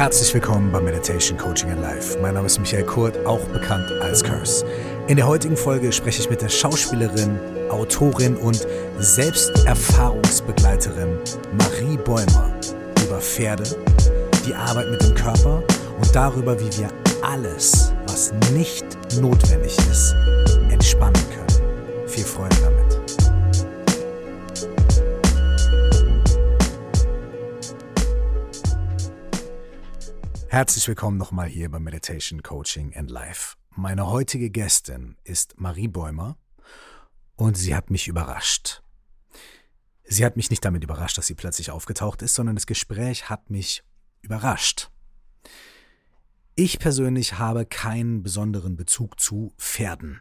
Herzlich willkommen bei Meditation Coaching in Life. Mein Name ist Michael Kurt, auch bekannt als Curse. In der heutigen Folge spreche ich mit der Schauspielerin, Autorin und Selbsterfahrungsbegleiterin Marie Bäumer über Pferde, die Arbeit mit dem Körper und darüber, wie wir alles, was nicht notwendig ist, entspannen können. Viel Freude Herzlich willkommen nochmal hier bei Meditation Coaching and Life. Meine heutige Gästin ist Marie Bäumer und sie hat mich überrascht. Sie hat mich nicht damit überrascht, dass sie plötzlich aufgetaucht ist, sondern das Gespräch hat mich überrascht. Ich persönlich habe keinen besonderen Bezug zu Pferden.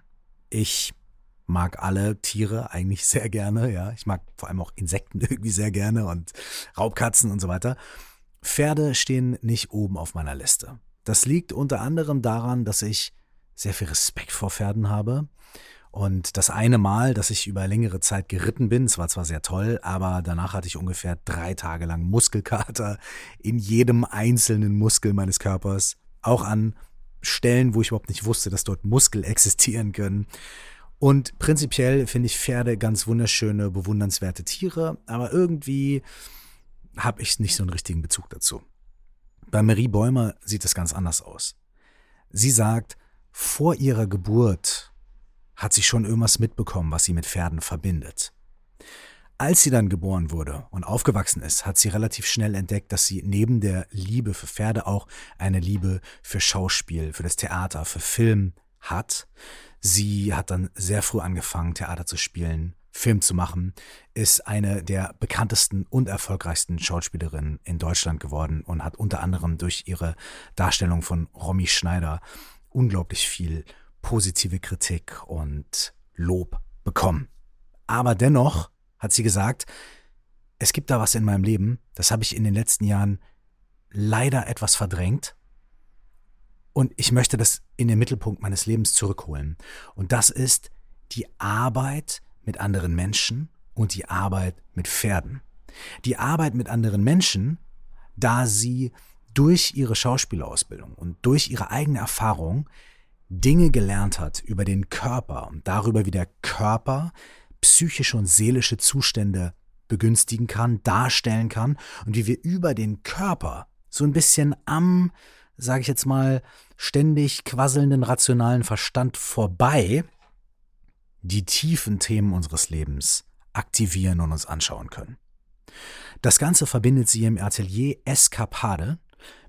Ich mag alle Tiere eigentlich sehr gerne, ja. Ich mag vor allem auch Insekten irgendwie sehr gerne und Raubkatzen und so weiter. Pferde stehen nicht oben auf meiner Liste. Das liegt unter anderem daran, dass ich sehr viel Respekt vor Pferden habe. Und das eine Mal, dass ich über längere Zeit geritten bin, es war zwar sehr toll, aber danach hatte ich ungefähr drei Tage lang Muskelkater in jedem einzelnen Muskel meines Körpers. Auch an Stellen, wo ich überhaupt nicht wusste, dass dort Muskel existieren können. Und prinzipiell finde ich Pferde ganz wunderschöne, bewundernswerte Tiere, aber irgendwie habe ich nicht so einen richtigen Bezug dazu. Bei Marie Bäumer sieht es ganz anders aus. Sie sagt, vor ihrer Geburt hat sie schon irgendwas mitbekommen, was sie mit Pferden verbindet. Als sie dann geboren wurde und aufgewachsen ist, hat sie relativ schnell entdeckt, dass sie neben der Liebe für Pferde auch eine Liebe für Schauspiel, für das Theater, für Film hat. Sie hat dann sehr früh angefangen, Theater zu spielen, Film zu machen, ist eine der bekanntesten und erfolgreichsten Schauspielerinnen in Deutschland geworden und hat unter anderem durch ihre Darstellung von Romy Schneider unglaublich viel positive Kritik und Lob bekommen. Aber dennoch hat sie gesagt, es gibt da was in meinem Leben, das habe ich in den letzten Jahren leider etwas verdrängt und ich möchte das in den Mittelpunkt meines Lebens zurückholen. Und das ist die Arbeit mit anderen Menschen und die Arbeit mit Pferden. Die Arbeit mit anderen Menschen, da sie durch ihre Schauspielausbildung und durch ihre eigene Erfahrung Dinge gelernt hat über den Körper und darüber, wie der Körper psychische und seelische Zustände begünstigen kann, darstellen kann und wie wir über den Körper so ein bisschen am, sage ich jetzt mal, ständig quasselnden rationalen Verstand vorbei die tiefen Themen unseres Lebens aktivieren und uns anschauen können. Das Ganze verbindet sie im Atelier Eskapade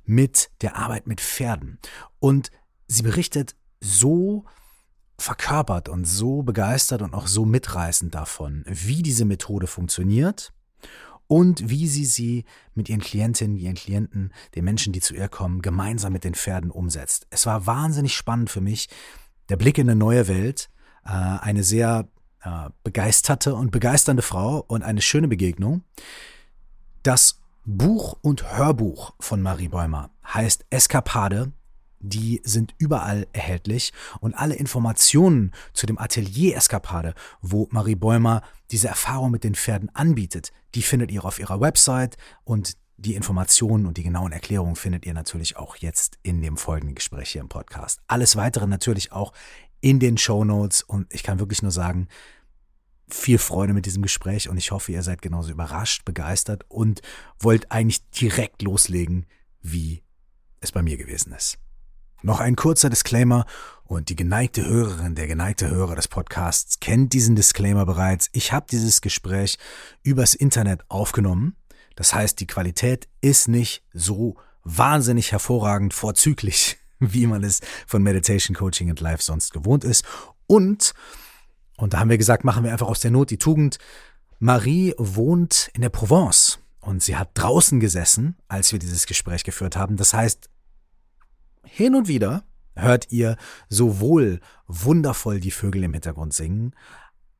mit der Arbeit mit Pferden. Und sie berichtet so verkörpert und so begeistert und auch so mitreißend davon, wie diese Methode funktioniert und wie sie sie mit ihren Klientinnen, ihren Klienten, den Menschen, die zu ihr kommen, gemeinsam mit den Pferden umsetzt. Es war wahnsinnig spannend für mich, der Blick in eine neue Welt, äh, eine sehr äh, begeisterte und begeisternde Frau und eine schöne Begegnung. Das Buch und Hörbuch von Marie Bäumer heißt Eskapade. Die sind überall erhältlich und alle Informationen zu dem Atelier Eskapade, wo Marie Bäumer diese Erfahrung mit den Pferden anbietet, die findet ihr auf ihrer Website und die Informationen und die genauen Erklärungen findet ihr natürlich auch jetzt in dem folgenden Gespräch hier im Podcast. Alles weitere natürlich auch in den Show Notes und ich kann wirklich nur sagen, viel Freude mit diesem Gespräch und ich hoffe, ihr seid genauso überrascht, begeistert und wollt eigentlich direkt loslegen, wie es bei mir gewesen ist. Noch ein kurzer Disclaimer und die geneigte Hörerin, der geneigte Hörer des Podcasts kennt diesen Disclaimer bereits. Ich habe dieses Gespräch übers Internet aufgenommen. Das heißt, die Qualität ist nicht so wahnsinnig hervorragend vorzüglich, wie man es von Meditation Coaching and Life sonst gewohnt ist. Und, und da haben wir gesagt, machen wir einfach aus der Not die Tugend. Marie wohnt in der Provence und sie hat draußen gesessen, als wir dieses Gespräch geführt haben. Das heißt, hin und wieder hört ihr sowohl wundervoll die Vögel im Hintergrund singen,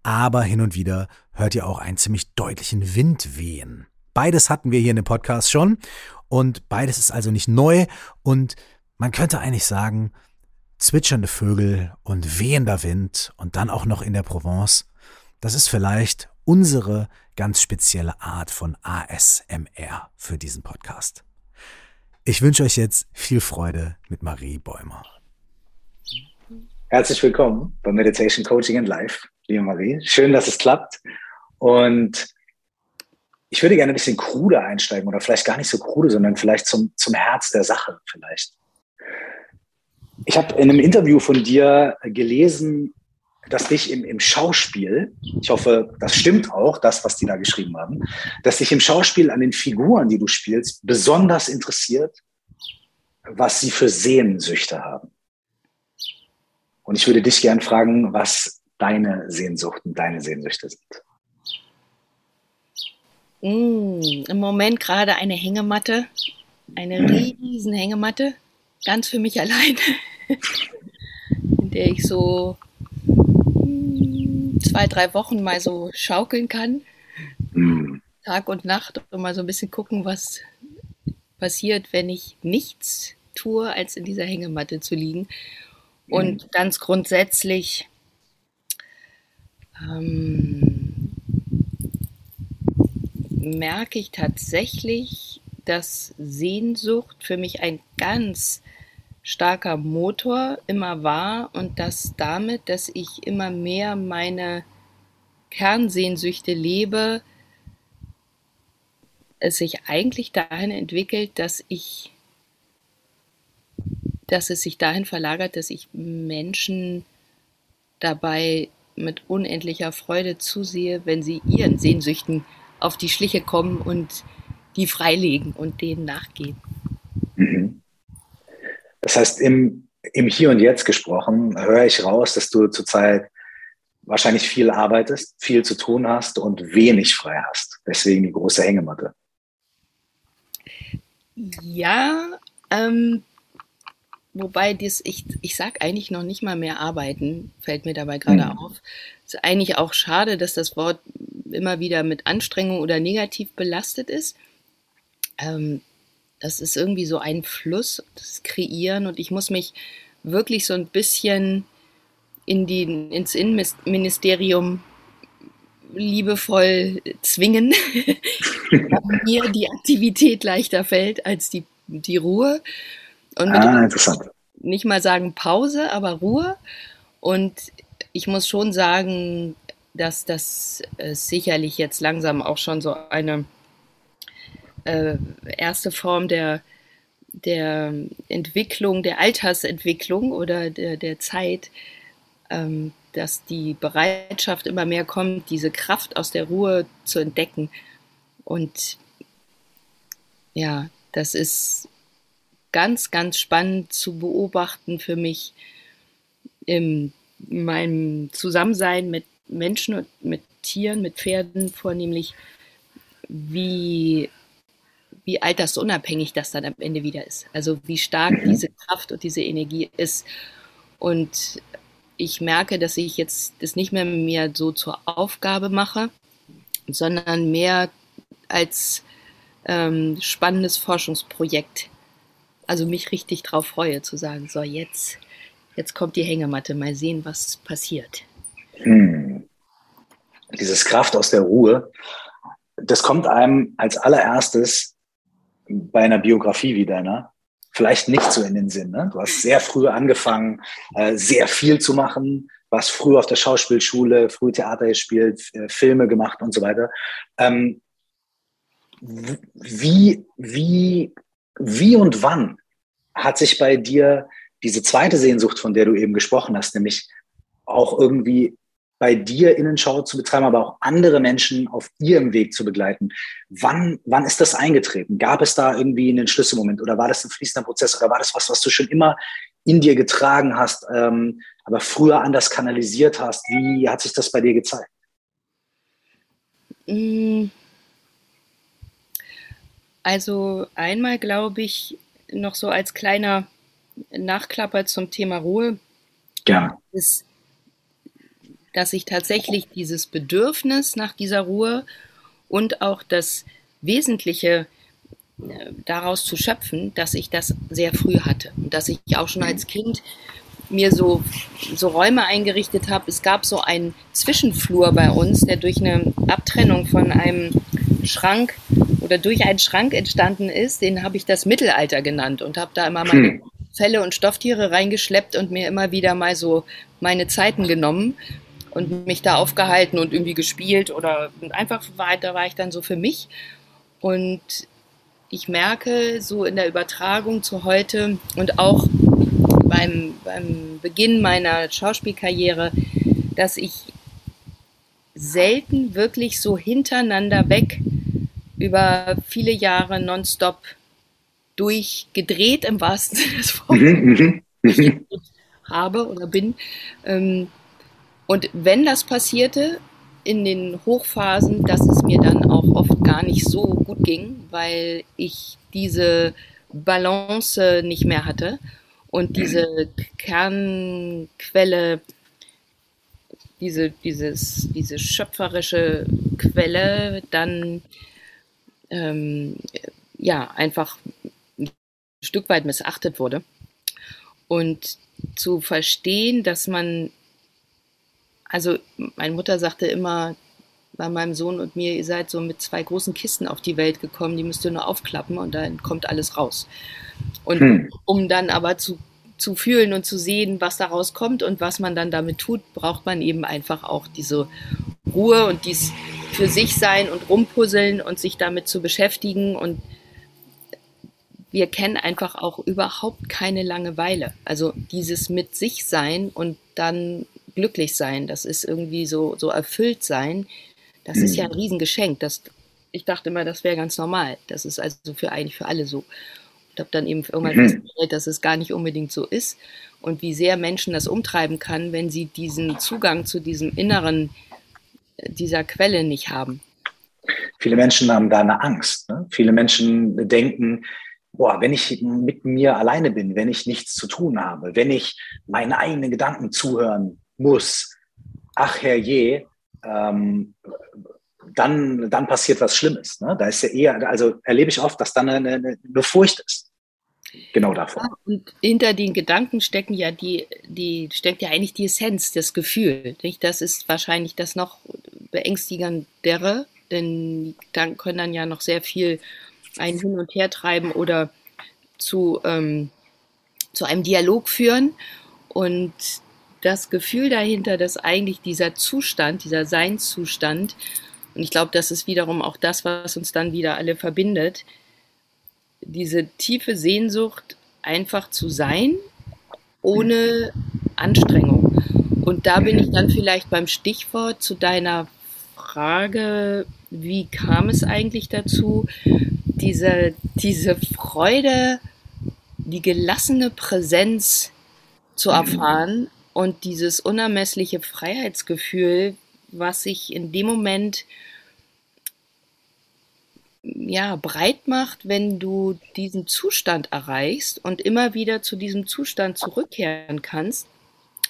aber hin und wieder hört ihr auch einen ziemlich deutlichen Wind wehen. Beides hatten wir hier in dem Podcast schon und beides ist also nicht neu und man könnte eigentlich sagen, zwitschernde Vögel und wehender Wind und dann auch noch in der Provence, das ist vielleicht unsere ganz spezielle Art von ASMR für diesen Podcast. Ich wünsche euch jetzt viel Freude mit Marie Bäumer. Herzlich willkommen bei Meditation Coaching and Life, liebe Marie. Schön, dass es klappt. Und ich würde gerne ein bisschen krude einsteigen oder vielleicht gar nicht so krude, sondern vielleicht zum, zum Herz der Sache vielleicht. Ich habe in einem Interview von dir gelesen, dass dich im, im Schauspiel, ich hoffe, das stimmt auch, das, was die da geschrieben haben, dass dich im Schauspiel an den Figuren, die du spielst, besonders interessiert, was sie für Sehnsüchte haben. Und ich würde dich gern fragen, was deine Sehnsuchten, deine Sehnsüchte sind. Mm, Im Moment gerade eine Hängematte, eine riesen Hängematte, ganz für mich allein, in der ich so zwei, drei Wochen mal so schaukeln kann. Mhm. Tag und Nacht und mal so ein bisschen gucken, was passiert, wenn ich nichts tue, als in dieser Hängematte zu liegen. Und mhm. ganz grundsätzlich ähm, merke ich tatsächlich, dass Sehnsucht für mich ein ganz starker Motor immer war und dass damit, dass ich immer mehr meine Kernsehnsüchte lebe, es sich eigentlich dahin entwickelt, dass ich, dass es sich dahin verlagert, dass ich Menschen dabei mit unendlicher Freude zusehe, wenn sie ihren Sehnsüchten auf die Schliche kommen und die freilegen und denen nachgehen. Das heißt, im, im Hier und Jetzt gesprochen höre ich raus, dass du zurzeit wahrscheinlich viel arbeitest, viel zu tun hast und wenig frei hast. Deswegen die große Hängematte. Ja, ähm, wobei dies, ich, ich sage eigentlich noch nicht mal mehr arbeiten, fällt mir dabei gerade mhm. auf. ist eigentlich auch schade, dass das Wort immer wieder mit Anstrengung oder negativ belastet ist. Ähm, das ist irgendwie so ein Fluss, das Kreieren und ich muss mich wirklich so ein bisschen in die, ins Innenministerium liebevoll zwingen, damit mir die Aktivität leichter fällt als die, die Ruhe. Und ah, interessant. nicht mal sagen Pause, aber Ruhe. Und ich muss schon sagen, dass das äh, sicherlich jetzt langsam auch schon so eine äh, erste Form der, der Entwicklung, der Altersentwicklung oder der, der Zeit, ähm, dass die Bereitschaft immer mehr kommt, diese Kraft aus der Ruhe zu entdecken. Und ja, das ist ganz, ganz spannend zu beobachten für mich in meinem Zusammensein mit Menschen und mit Tieren, mit Pferden vornehmlich, wie wie altersunabhängig das dann am Ende wieder ist. Also wie stark mhm. diese Kraft und diese Energie ist. Und ich merke, dass ich jetzt das nicht mehr mir so zur Aufgabe mache, sondern mehr als ähm, spannendes Forschungsprojekt. Also mich richtig drauf freue, zu sagen, so jetzt, jetzt kommt die Hängematte, mal sehen, was passiert. Hm. Dieses Kraft aus der Ruhe, das kommt einem als allererstes bei einer Biografie wie deiner vielleicht nicht so in den Sinn. Ne? Du hast sehr früh angefangen, äh, sehr viel zu machen, warst früh auf der Schauspielschule, früh Theater gespielt, äh, Filme gemacht und so weiter. Ähm, wie, wie, wie und wann hat sich bei dir diese zweite Sehnsucht, von der du eben gesprochen hast, nämlich auch irgendwie bei dir Innenschau zu betreiben, aber auch andere Menschen auf ihrem Weg zu begleiten. Wann, wann ist das eingetreten? Gab es da irgendwie einen Schlüsselmoment oder war das ein fließender Prozess oder war das was, was du schon immer in dir getragen hast, ähm, aber früher anders kanalisiert hast? Wie hat sich das bei dir gezeigt? Mm. Also einmal glaube ich, noch so als kleiner Nachklapper zum Thema Ruhe. Ja. Ist dass ich tatsächlich dieses Bedürfnis nach dieser Ruhe und auch das Wesentliche äh, daraus zu schöpfen, dass ich das sehr früh hatte und dass ich auch schon als Kind mir so, so Räume eingerichtet habe. Es gab so einen Zwischenflur bei uns, der durch eine Abtrennung von einem Schrank oder durch einen Schrank entstanden ist, den habe ich das Mittelalter genannt und habe da immer meine hm. Felle und Stofftiere reingeschleppt und mir immer wieder mal so meine Zeiten genommen und mich da aufgehalten und irgendwie gespielt oder einfach da war ich dann so für mich. Und ich merke so in der Übertragung zu heute und auch beim, beim Beginn meiner Schauspielkarriere, dass ich selten wirklich so hintereinander weg über viele Jahre nonstop durchgedreht im wahrsten Sinne des Wortes mhm, mhm. habe oder bin. Ähm, und wenn das passierte in den Hochphasen, dass es mir dann auch oft gar nicht so gut ging, weil ich diese Balance nicht mehr hatte und diese Kernquelle, diese, dieses, diese schöpferische Quelle dann ähm, ja einfach ein Stück weit missachtet wurde. Und zu verstehen, dass man, also meine Mutter sagte immer bei meinem Sohn und mir, ihr seid so mit zwei großen Kisten auf die Welt gekommen, die müsst ihr nur aufklappen und dann kommt alles raus. Und hm. um dann aber zu, zu fühlen und zu sehen, was daraus kommt und was man dann damit tut, braucht man eben einfach auch diese Ruhe und dies für sich sein und rumpuzzeln und sich damit zu beschäftigen. Und wir kennen einfach auch überhaupt keine Langeweile. Also dieses mit sich sein und dann glücklich sein, das ist irgendwie so, so erfüllt sein. Das ist ja ein Riesengeschenk. Das, ich dachte immer, das wäre ganz normal. Das ist also für eigentlich für alle so habe dann eben irgendwann mhm. festgestellt, dass es gar nicht unbedingt so ist und wie sehr Menschen das umtreiben kann, wenn sie diesen Zugang zu diesem Inneren äh, dieser Quelle nicht haben. Viele Menschen haben da eine Angst. Ne? Viele Menschen denken, boah, wenn ich mit mir alleine bin, wenn ich nichts zu tun habe, wenn ich meine eigenen Gedanken zuhören muss, ach herrje, ähm, dann, dann passiert was Schlimmes. Ne? Da ist ja eher, also erlebe ich oft, dass dann eine, eine, Furcht ist. Genau davor. Und hinter den Gedanken stecken ja die, die steckt ja eigentlich die Essenz, das Gefühl. Nicht? Das ist wahrscheinlich das noch beängstigendere, denn Gedanken können dann ja noch sehr viel einen hin und her treiben oder zu, ähm, zu einem Dialog führen. Und das Gefühl dahinter, dass eigentlich dieser Zustand, dieser Seinszustand, und ich glaube, das ist wiederum auch das, was uns dann wieder alle verbindet, diese tiefe Sehnsucht, einfach zu sein, ohne Anstrengung. Und da bin ich dann vielleicht beim Stichwort zu deiner Frage, wie kam es eigentlich dazu, diese, diese Freude, die gelassene Präsenz zu erfahren und dieses unermessliche Freiheitsgefühl, was sich in dem Moment ja, breit macht, wenn du diesen Zustand erreichst und immer wieder zu diesem Zustand zurückkehren kannst.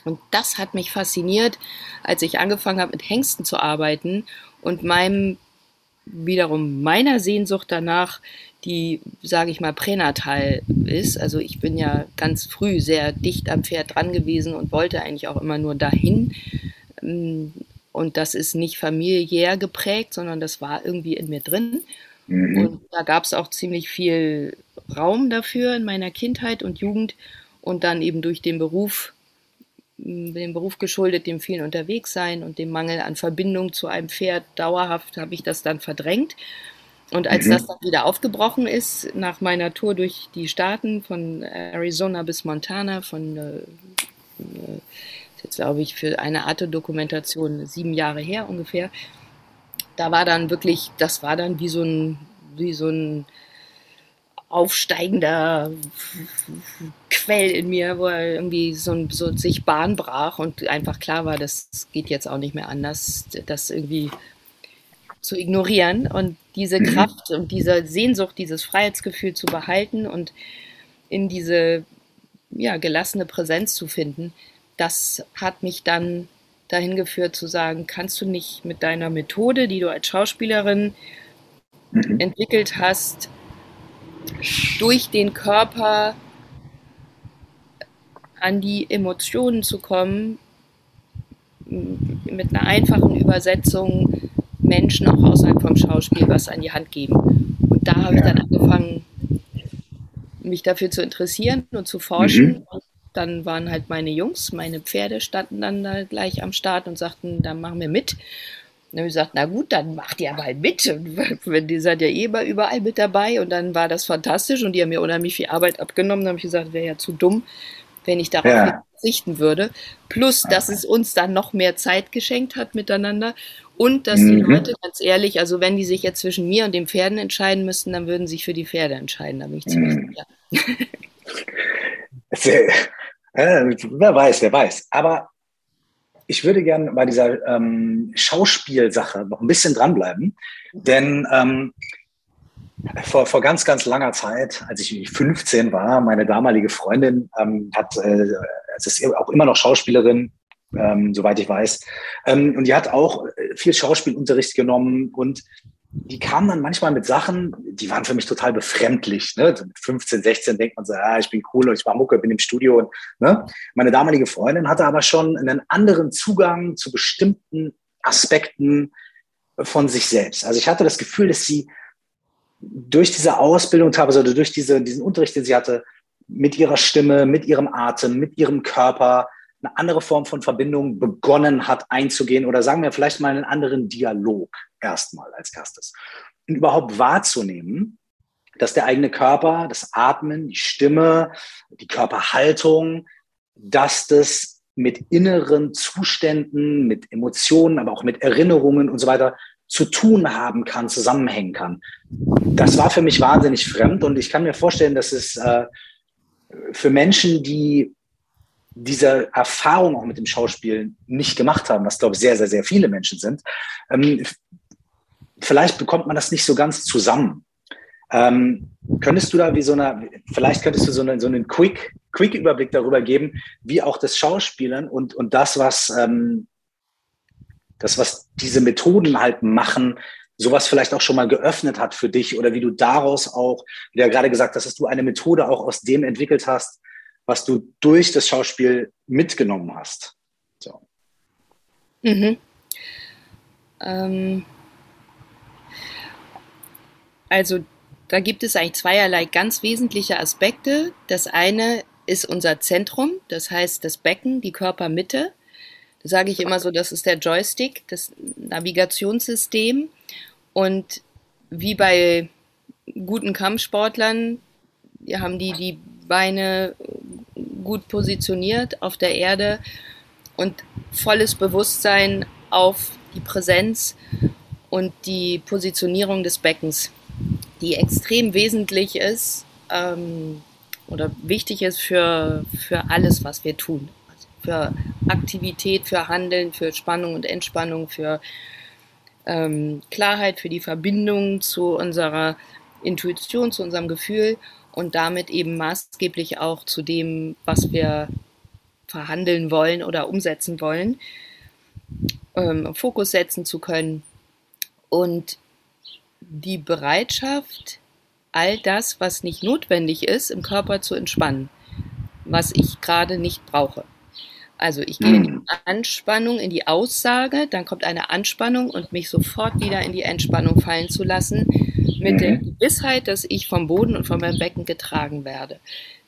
Und das hat mich fasziniert, als ich angefangen habe, mit Hengsten zu arbeiten und meinem, wiederum meiner Sehnsucht danach, die, sage ich mal, pränatal ist. Also ich bin ja ganz früh sehr dicht am Pferd dran gewesen und wollte eigentlich auch immer nur dahin. Und das ist nicht familiär geprägt, sondern das war irgendwie in mir drin. Mhm. Und da gab es auch ziemlich viel Raum dafür in meiner Kindheit und Jugend und dann eben durch den Beruf, dem Beruf geschuldet, dem vielen Unterwegssein und dem Mangel an Verbindung zu einem Pferd dauerhaft habe ich das dann verdrängt. Und als mhm. das dann wieder aufgebrochen ist, nach meiner Tour durch die Staaten von Arizona bis Montana, von äh, äh jetzt glaube ich für eine Art Dokumentation sieben Jahre her ungefähr, da war dann wirklich, das war dann wie so ein, wie so ein aufsteigender Quell in mir, wo er irgendwie so, so sich Bahn brach und einfach klar war, das geht jetzt auch nicht mehr anders, das irgendwie zu ignorieren und diese mhm. Kraft und diese Sehnsucht, dieses Freiheitsgefühl zu behalten und in diese ja, gelassene Präsenz zu finden, das hat mich dann dahin geführt zu sagen, kannst du nicht mit deiner Methode, die du als Schauspielerin mhm. entwickelt hast, durch den Körper an die Emotionen zu kommen, mit einer einfachen Übersetzung Menschen auch außerhalb vom Schauspiel was an die Hand geben. Und da habe ich dann angefangen, mich dafür zu interessieren und zu forschen. Mhm. Dann waren halt meine Jungs, meine Pferde standen dann da gleich am Start und sagten, dann machen wir mit. Und dann habe ich gesagt, na gut, dann macht ihr mal mit. Und die seid ja eh überall mit dabei. Und dann war das fantastisch und die haben mir unheimlich viel Arbeit abgenommen. Dann habe ich gesagt, wäre ja zu dumm, wenn ich darauf ja. verzichten würde. Plus, dass es uns dann noch mehr Zeit geschenkt hat miteinander. Und dass mhm. die Leute, ganz ehrlich, also wenn die sich jetzt zwischen mir und den Pferden entscheiden müssten, dann würden sie sich für die Pferde entscheiden. Da bin ich ziemlich mhm. sicher. äh, wer weiß, wer weiß. Aber ich würde gerne bei dieser ähm, Schauspielsache noch ein bisschen dranbleiben, denn ähm, vor, vor ganz, ganz langer Zeit, als ich 15 war, meine damalige Freundin ähm, hat, äh, es ist auch immer noch Schauspielerin, ähm, soweit ich weiß, ähm, und die hat auch viel Schauspielunterricht genommen und die kamen dann manchmal mit Sachen, die waren für mich total befremdlich. Ne? mit 15, 16 denkt man so, ja, ich bin cool ich war Mucke, bin im Studio. Und, ne? Meine damalige Freundin hatte aber schon einen anderen Zugang zu bestimmten Aspekten von sich selbst. Also ich hatte das Gefühl, dass sie durch diese Ausbildung teilweise oder durch diese, diesen Unterricht, den sie hatte, mit ihrer Stimme, mit ihrem Atem, mit ihrem Körper eine andere Form von Verbindung begonnen hat einzugehen oder sagen wir vielleicht mal einen anderen Dialog erstmal als erstes. Und überhaupt wahrzunehmen, dass der eigene Körper, das Atmen, die Stimme, die Körperhaltung, dass das mit inneren Zuständen, mit Emotionen, aber auch mit Erinnerungen und so weiter zu tun haben kann, zusammenhängen kann. Das war für mich wahnsinnig fremd und ich kann mir vorstellen, dass es äh, für Menschen, die diese Erfahrung auch mit dem Schauspiel nicht gemacht haben, was glaube ich sehr, sehr, sehr viele Menschen sind, ähm, vielleicht bekommt man das nicht so ganz zusammen. Ähm, könntest du da wie so eine, vielleicht könntest du so, eine, so einen Quick, Quick Überblick darüber geben, wie auch das Schauspielern und, und das, was, ähm, das, was diese Methoden halt machen, sowas vielleicht auch schon mal geöffnet hat für dich oder wie du daraus auch, wie du ja gerade gesagt hast, dass du eine Methode auch aus dem entwickelt hast, was du durch das Schauspiel mitgenommen hast. So. Mhm. Ähm, also da gibt es eigentlich zweierlei ganz wesentliche Aspekte. Das eine ist unser Zentrum, das heißt das Becken, die Körpermitte. Das sage ich immer so, das ist der Joystick, das Navigationssystem. Und wie bei guten Kampfsportlern haben die die Beine gut positioniert auf der Erde und volles Bewusstsein auf die Präsenz und die Positionierung des Beckens, die extrem wesentlich ist ähm, oder wichtig ist für, für alles, was wir tun. Für Aktivität, für Handeln, für Spannung und Entspannung, für ähm, Klarheit, für die Verbindung zu unserer Intuition, zu unserem Gefühl und damit eben maßgeblich auch zu dem, was wir verhandeln wollen oder umsetzen wollen, ähm, Fokus setzen zu können und die Bereitschaft, all das, was nicht notwendig ist, im Körper zu entspannen, was ich gerade nicht brauche. Also ich gehe in die hm. Anspannung, in die Aussage, dann kommt eine Anspannung und mich sofort wieder in die Entspannung fallen zu lassen, mit mhm. der Gewissheit, dass ich vom Boden und von meinem Becken getragen werde.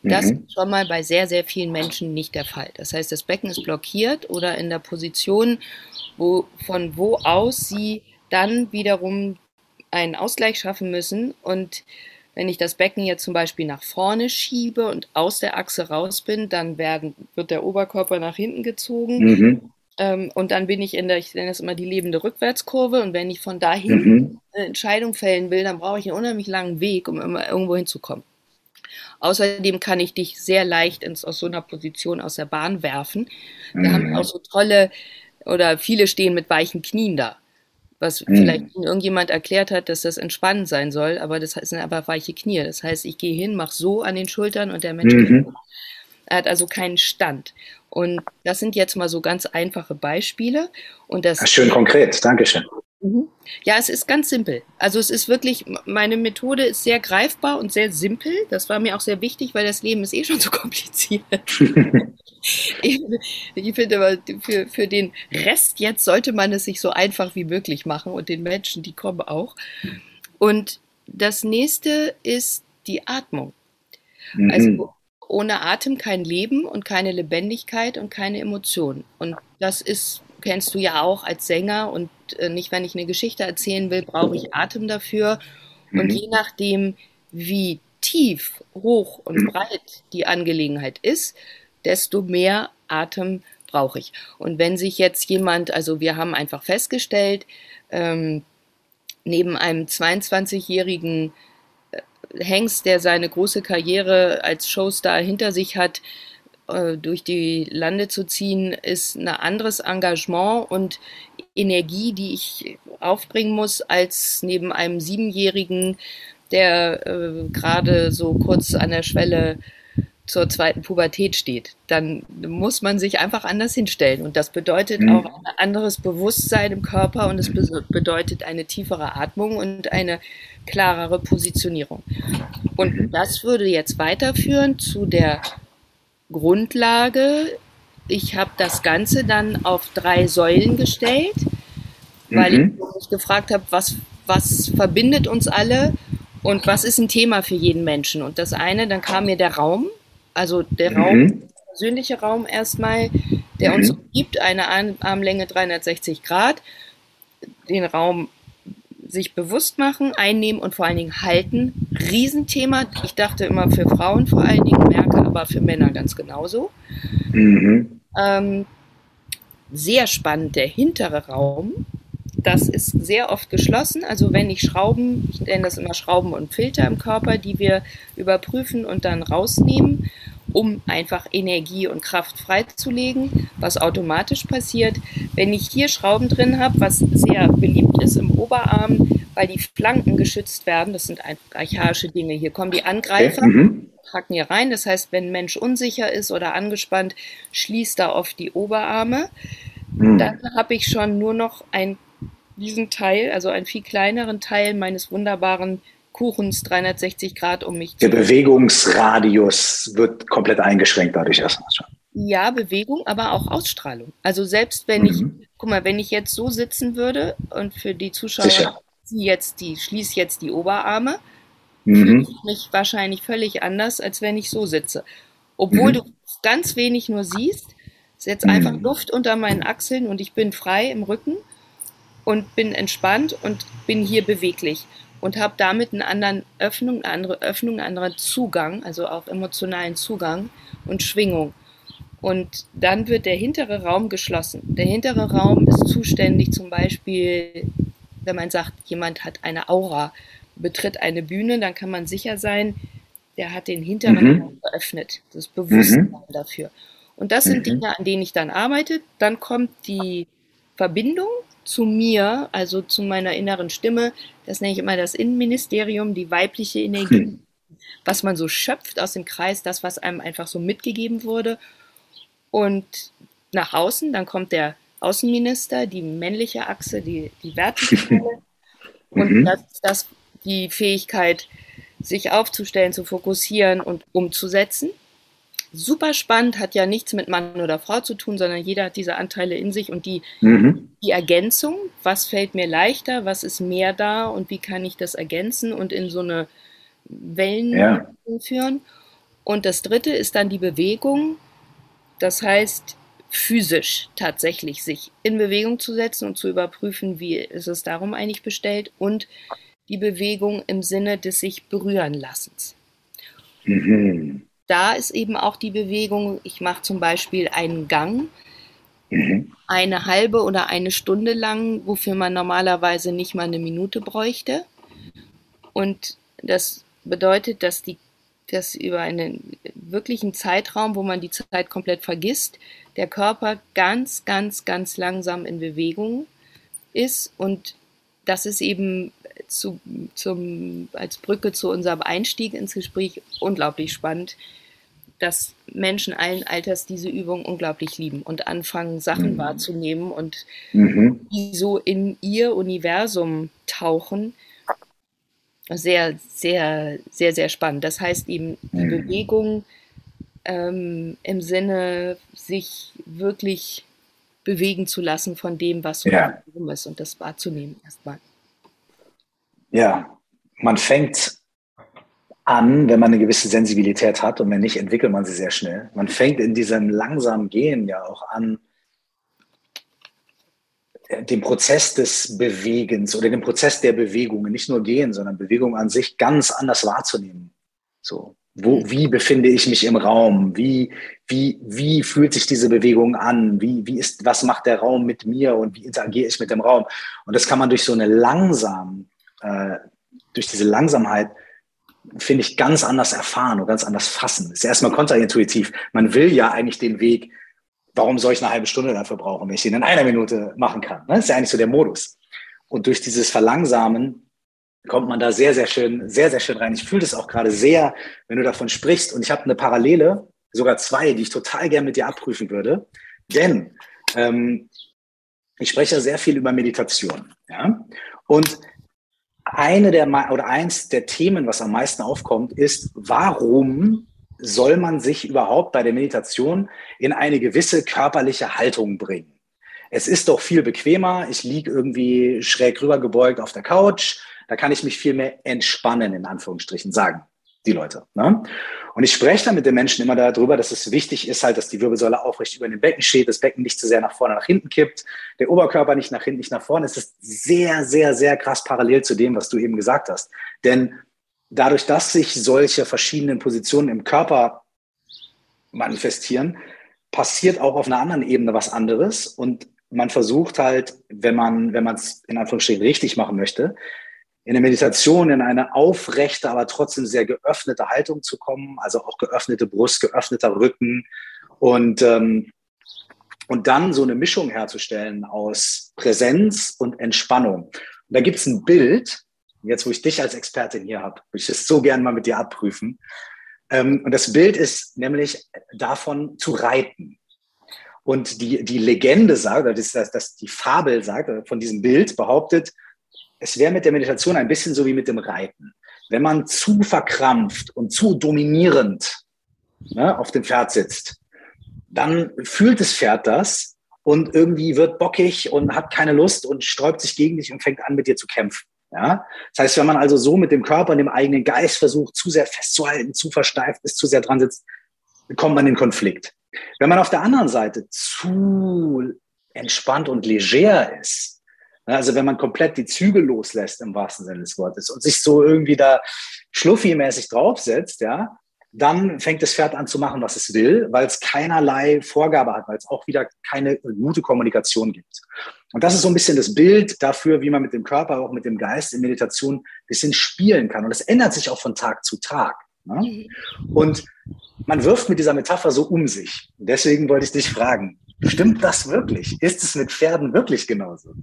Das mhm. ist schon mal bei sehr, sehr vielen Menschen nicht der Fall. Das heißt, das Becken ist blockiert oder in der Position, wo, von wo aus sie dann wiederum einen Ausgleich schaffen müssen und wenn ich das Becken jetzt zum Beispiel nach vorne schiebe und aus der Achse raus bin, dann werden, wird der Oberkörper nach hinten gezogen. Mhm. Ähm, und dann bin ich in der, ich nenne das immer die lebende Rückwärtskurve. Und wenn ich von dahin mhm. eine Entscheidung fällen will, dann brauche ich einen unheimlich langen Weg, um immer irgendwo hinzukommen. Außerdem kann ich dich sehr leicht ins, aus so einer Position aus der Bahn werfen. Wir mhm. haben auch so tolle, oder viele stehen mit weichen Knien da was mhm. vielleicht irgendjemand erklärt hat, dass das entspannend sein soll, aber das sind aber weiche Knie. Das heißt, ich gehe hin, mache so an den Schultern und der Mensch mhm. Er hat also keinen Stand. Und das sind jetzt mal so ganz einfache Beispiele. Und das Ach, schön konkret, Dankeschön. Mhm. Ja, es ist ganz simpel. Also es ist wirklich, meine Methode ist sehr greifbar und sehr simpel. Das war mir auch sehr wichtig, weil das Leben ist eh schon so kompliziert. ich, ich, finde aber, für, für den Rest jetzt sollte man es sich so einfach wie möglich machen und den Menschen, die kommen auch. Und das nächste ist die Atmung. Mhm. Also ohne Atem kein Leben und keine Lebendigkeit und keine Emotion. Und das ist, kennst du ja auch als Sänger und äh, nicht, wenn ich eine Geschichte erzählen will, brauche ich Atem dafür. Mhm. Und je nachdem, wie tief, hoch und breit die Angelegenheit ist, desto mehr Atem brauche ich. Und wenn sich jetzt jemand, also wir haben einfach festgestellt, ähm, neben einem 22-jährigen Hengst, der seine große Karriere als Showstar hinter sich hat, äh, durch die Lande zu ziehen, ist ein anderes Engagement und Energie, die ich aufbringen muss, als neben einem Siebenjährigen, der äh, gerade so kurz an der Schwelle zur zweiten Pubertät steht, dann muss man sich einfach anders hinstellen. Und das bedeutet mhm. auch ein anderes Bewusstsein im Körper und es bedeutet eine tiefere Atmung und eine klarere Positionierung. Und mhm. das würde jetzt weiterführen zu der Grundlage. Ich habe das Ganze dann auf drei Säulen gestellt, weil mhm. ich mich gefragt habe, was, was verbindet uns alle und was ist ein Thema für jeden Menschen. Und das eine, dann kam mir der Raum, also der mhm. Raum, der persönliche Raum erstmal, der mhm. uns umgibt, eine Armlänge 360 Grad, den Raum sich bewusst machen, einnehmen und vor allen Dingen halten. Riesenthema. Ich dachte immer für Frauen vor allen Dingen, merke aber für Männer ganz genauso. Mhm. Ähm, sehr spannend der hintere Raum. Das ist sehr oft geschlossen. Also wenn ich Schrauben, ich nenne das immer Schrauben und Filter im Körper, die wir überprüfen und dann rausnehmen, um einfach Energie und Kraft freizulegen, was automatisch passiert. Wenn ich hier Schrauben drin habe, was sehr beliebt ist im Oberarm, weil die Flanken geschützt werden, das sind einfach archaische Dinge. Hier kommen die Angreifer, okay. mhm. hacken hier rein. Das heißt, wenn ein Mensch unsicher ist oder angespannt, schließt er oft die Oberarme. Mhm. Dann habe ich schon nur noch ein diesen Teil, also einen viel kleineren Teil meines wunderbaren Kuchens 360 Grad um mich. Der Bewegungsradius wird komplett eingeschränkt dadurch erstmal schon. Ja, Bewegung, aber auch Ausstrahlung. Also selbst wenn mhm. ich, guck mal, wenn ich jetzt so sitzen würde und für die Zuschauer Sicher. jetzt die, schließe jetzt die Oberarme, mhm. fühle ich mich wahrscheinlich völlig anders, als wenn ich so sitze. Obwohl mhm. du ganz wenig nur siehst, ist jetzt einfach mhm. Luft unter meinen Achseln und ich bin frei im Rücken und bin entspannt und bin hier beweglich und habe damit eine andere Öffnung, eine andere Öffnung, einen anderen Zugang, also auch emotionalen Zugang und Schwingung. Und dann wird der hintere Raum geschlossen. Der hintere Raum ist zuständig zum Beispiel, wenn man sagt, jemand hat eine Aura, betritt eine Bühne, dann kann man sicher sein, der hat den hinteren mhm. Raum geöffnet. Das Bewusstsein mhm. dafür. Und das sind mhm. Dinge, an denen ich dann arbeite. Dann kommt die Verbindung zu mir, also zu meiner inneren Stimme. Das nenne ich immer das Innenministerium, die weibliche Energie, hm. was man so schöpft aus dem Kreis, das, was einem einfach so mitgegeben wurde. Und nach außen, dann kommt der Außenminister, die männliche Achse, die, die vertikale. Und mhm. das, das die Fähigkeit, sich aufzustellen, zu fokussieren und umzusetzen super spannend, hat ja nichts mit Mann oder Frau zu tun, sondern jeder hat diese Anteile in sich und die, mhm. die Ergänzung, was fällt mir leichter, was ist mehr da und wie kann ich das ergänzen und in so eine Wellen ja. führen. Und das dritte ist dann die Bewegung, das heißt physisch tatsächlich sich in Bewegung zu setzen und zu überprüfen, wie ist es darum eigentlich bestellt und die Bewegung im Sinne des sich berühren Lassens. Mhm da ist eben auch die Bewegung, ich mache zum Beispiel einen Gang, mhm. eine halbe oder eine Stunde lang, wofür man normalerweise nicht mal eine Minute bräuchte. Und das bedeutet, dass die dass über einen wirklichen Zeitraum, wo man die Zeit komplett vergisst, der Körper ganz, ganz, ganz langsam in Bewegung ist und das ist eben zu, zum, als Brücke zu unserem Einstieg ins Gespräch unglaublich spannend, dass Menschen allen Alters diese Übung unglaublich lieben und anfangen, Sachen mhm. wahrzunehmen und mhm. die so in ihr Universum tauchen. Sehr, sehr, sehr, sehr spannend. Das heißt eben die mhm. Bewegung ähm, im Sinne, sich wirklich bewegen zu lassen von dem, was so ja. ist und das wahrzunehmen erstmal. Ja, man fängt an, wenn man eine gewisse Sensibilität hat und wenn nicht, entwickelt man sie sehr schnell. Man fängt in diesem langsamen Gehen ja auch an, den Prozess des Bewegens oder den Prozess der Bewegungen, nicht nur gehen, sondern Bewegung an sich ganz anders wahrzunehmen. So, wo, mhm. wie befinde ich mich im Raum? Wie, wie, wie fühlt sich diese Bewegung an? Wie, wie ist, was macht der Raum mit mir und wie interagiere ich mit dem Raum? Und das kann man durch so eine langsam, äh, durch diese Langsamkeit, finde ich, ganz anders erfahren und ganz anders fassen. Das ist erstmal kontraintuitiv. Man will ja eigentlich den Weg, warum soll ich eine halbe Stunde dafür brauchen, wenn ich den in einer Minute machen kann? Ne? Das ist ja eigentlich so der Modus. Und durch dieses Verlangsamen kommt man da sehr, sehr schön, sehr, sehr schön rein. Ich fühle das auch gerade sehr, wenn du davon sprichst. Und ich habe eine Parallele, sogar zwei, die ich total gern mit dir abprüfen würde. Denn ähm, ich spreche sehr viel über Meditation. Ja? Und eine der oder eins der Themen, was am meisten aufkommt, ist, warum soll man sich überhaupt bei der Meditation in eine gewisse körperliche Haltung bringen? Es ist doch viel bequemer. Ich liege irgendwie schräg rübergebeugt auf der Couch. Da kann ich mich viel mehr entspannen, in Anführungsstrichen, sagen die Leute. Ne? Und ich spreche dann mit den Menschen immer darüber, dass es wichtig ist halt, dass die Wirbelsäule aufrecht über dem Becken steht, das Becken nicht zu sehr nach vorne, nach hinten kippt, der Oberkörper nicht nach hinten, nicht nach vorne. Es ist sehr, sehr, sehr krass parallel zu dem, was du eben gesagt hast. Denn dadurch, dass sich solche verschiedenen Positionen im Körper manifestieren, passiert auch auf einer anderen Ebene was anderes. Und man versucht halt, wenn man, wenn man es in Anführungsstrichen richtig machen möchte, in der Meditation in eine aufrechte, aber trotzdem sehr geöffnete Haltung zu kommen, also auch geöffnete Brust, geöffneter Rücken und, ähm, und dann so eine Mischung herzustellen aus Präsenz und Entspannung. Und da gibt es ein Bild, jetzt wo ich dich als Expertin hier habe, würde ich das so gern mal mit dir abprüfen. Ähm, und das Bild ist nämlich davon zu reiten. Und die, die Legende sagt, oder das, das, das die Fabel sagt, von diesem Bild behauptet, es wäre mit der Meditation ein bisschen so wie mit dem Reiten. Wenn man zu verkrampft und zu dominierend ne, auf dem Pferd sitzt, dann fühlt das Pferd das und irgendwie wird bockig und hat keine Lust und sträubt sich gegen dich und fängt an, mit dir zu kämpfen. Ja? Das heißt, wenn man also so mit dem Körper und dem eigenen Geist versucht, zu sehr festzuhalten, zu versteift ist, zu sehr dran sitzt, kommt man in Konflikt. Wenn man auf der anderen Seite zu entspannt und leger ist, also wenn man komplett die Züge loslässt im wahrsten Sinne des Wortes und sich so irgendwie da schluffi-mäßig draufsetzt, ja, dann fängt das Pferd an zu machen, was es will, weil es keinerlei Vorgabe hat, weil es auch wieder keine gute Kommunikation gibt. Und das ist so ein bisschen das Bild dafür, wie man mit dem Körper, auch mit dem Geist in Meditation ein bisschen spielen kann. Und das ändert sich auch von Tag zu Tag. Ne? Und man wirft mit dieser Metapher so um sich. Deswegen wollte ich dich fragen, stimmt das wirklich? Ist es mit Pferden wirklich genauso?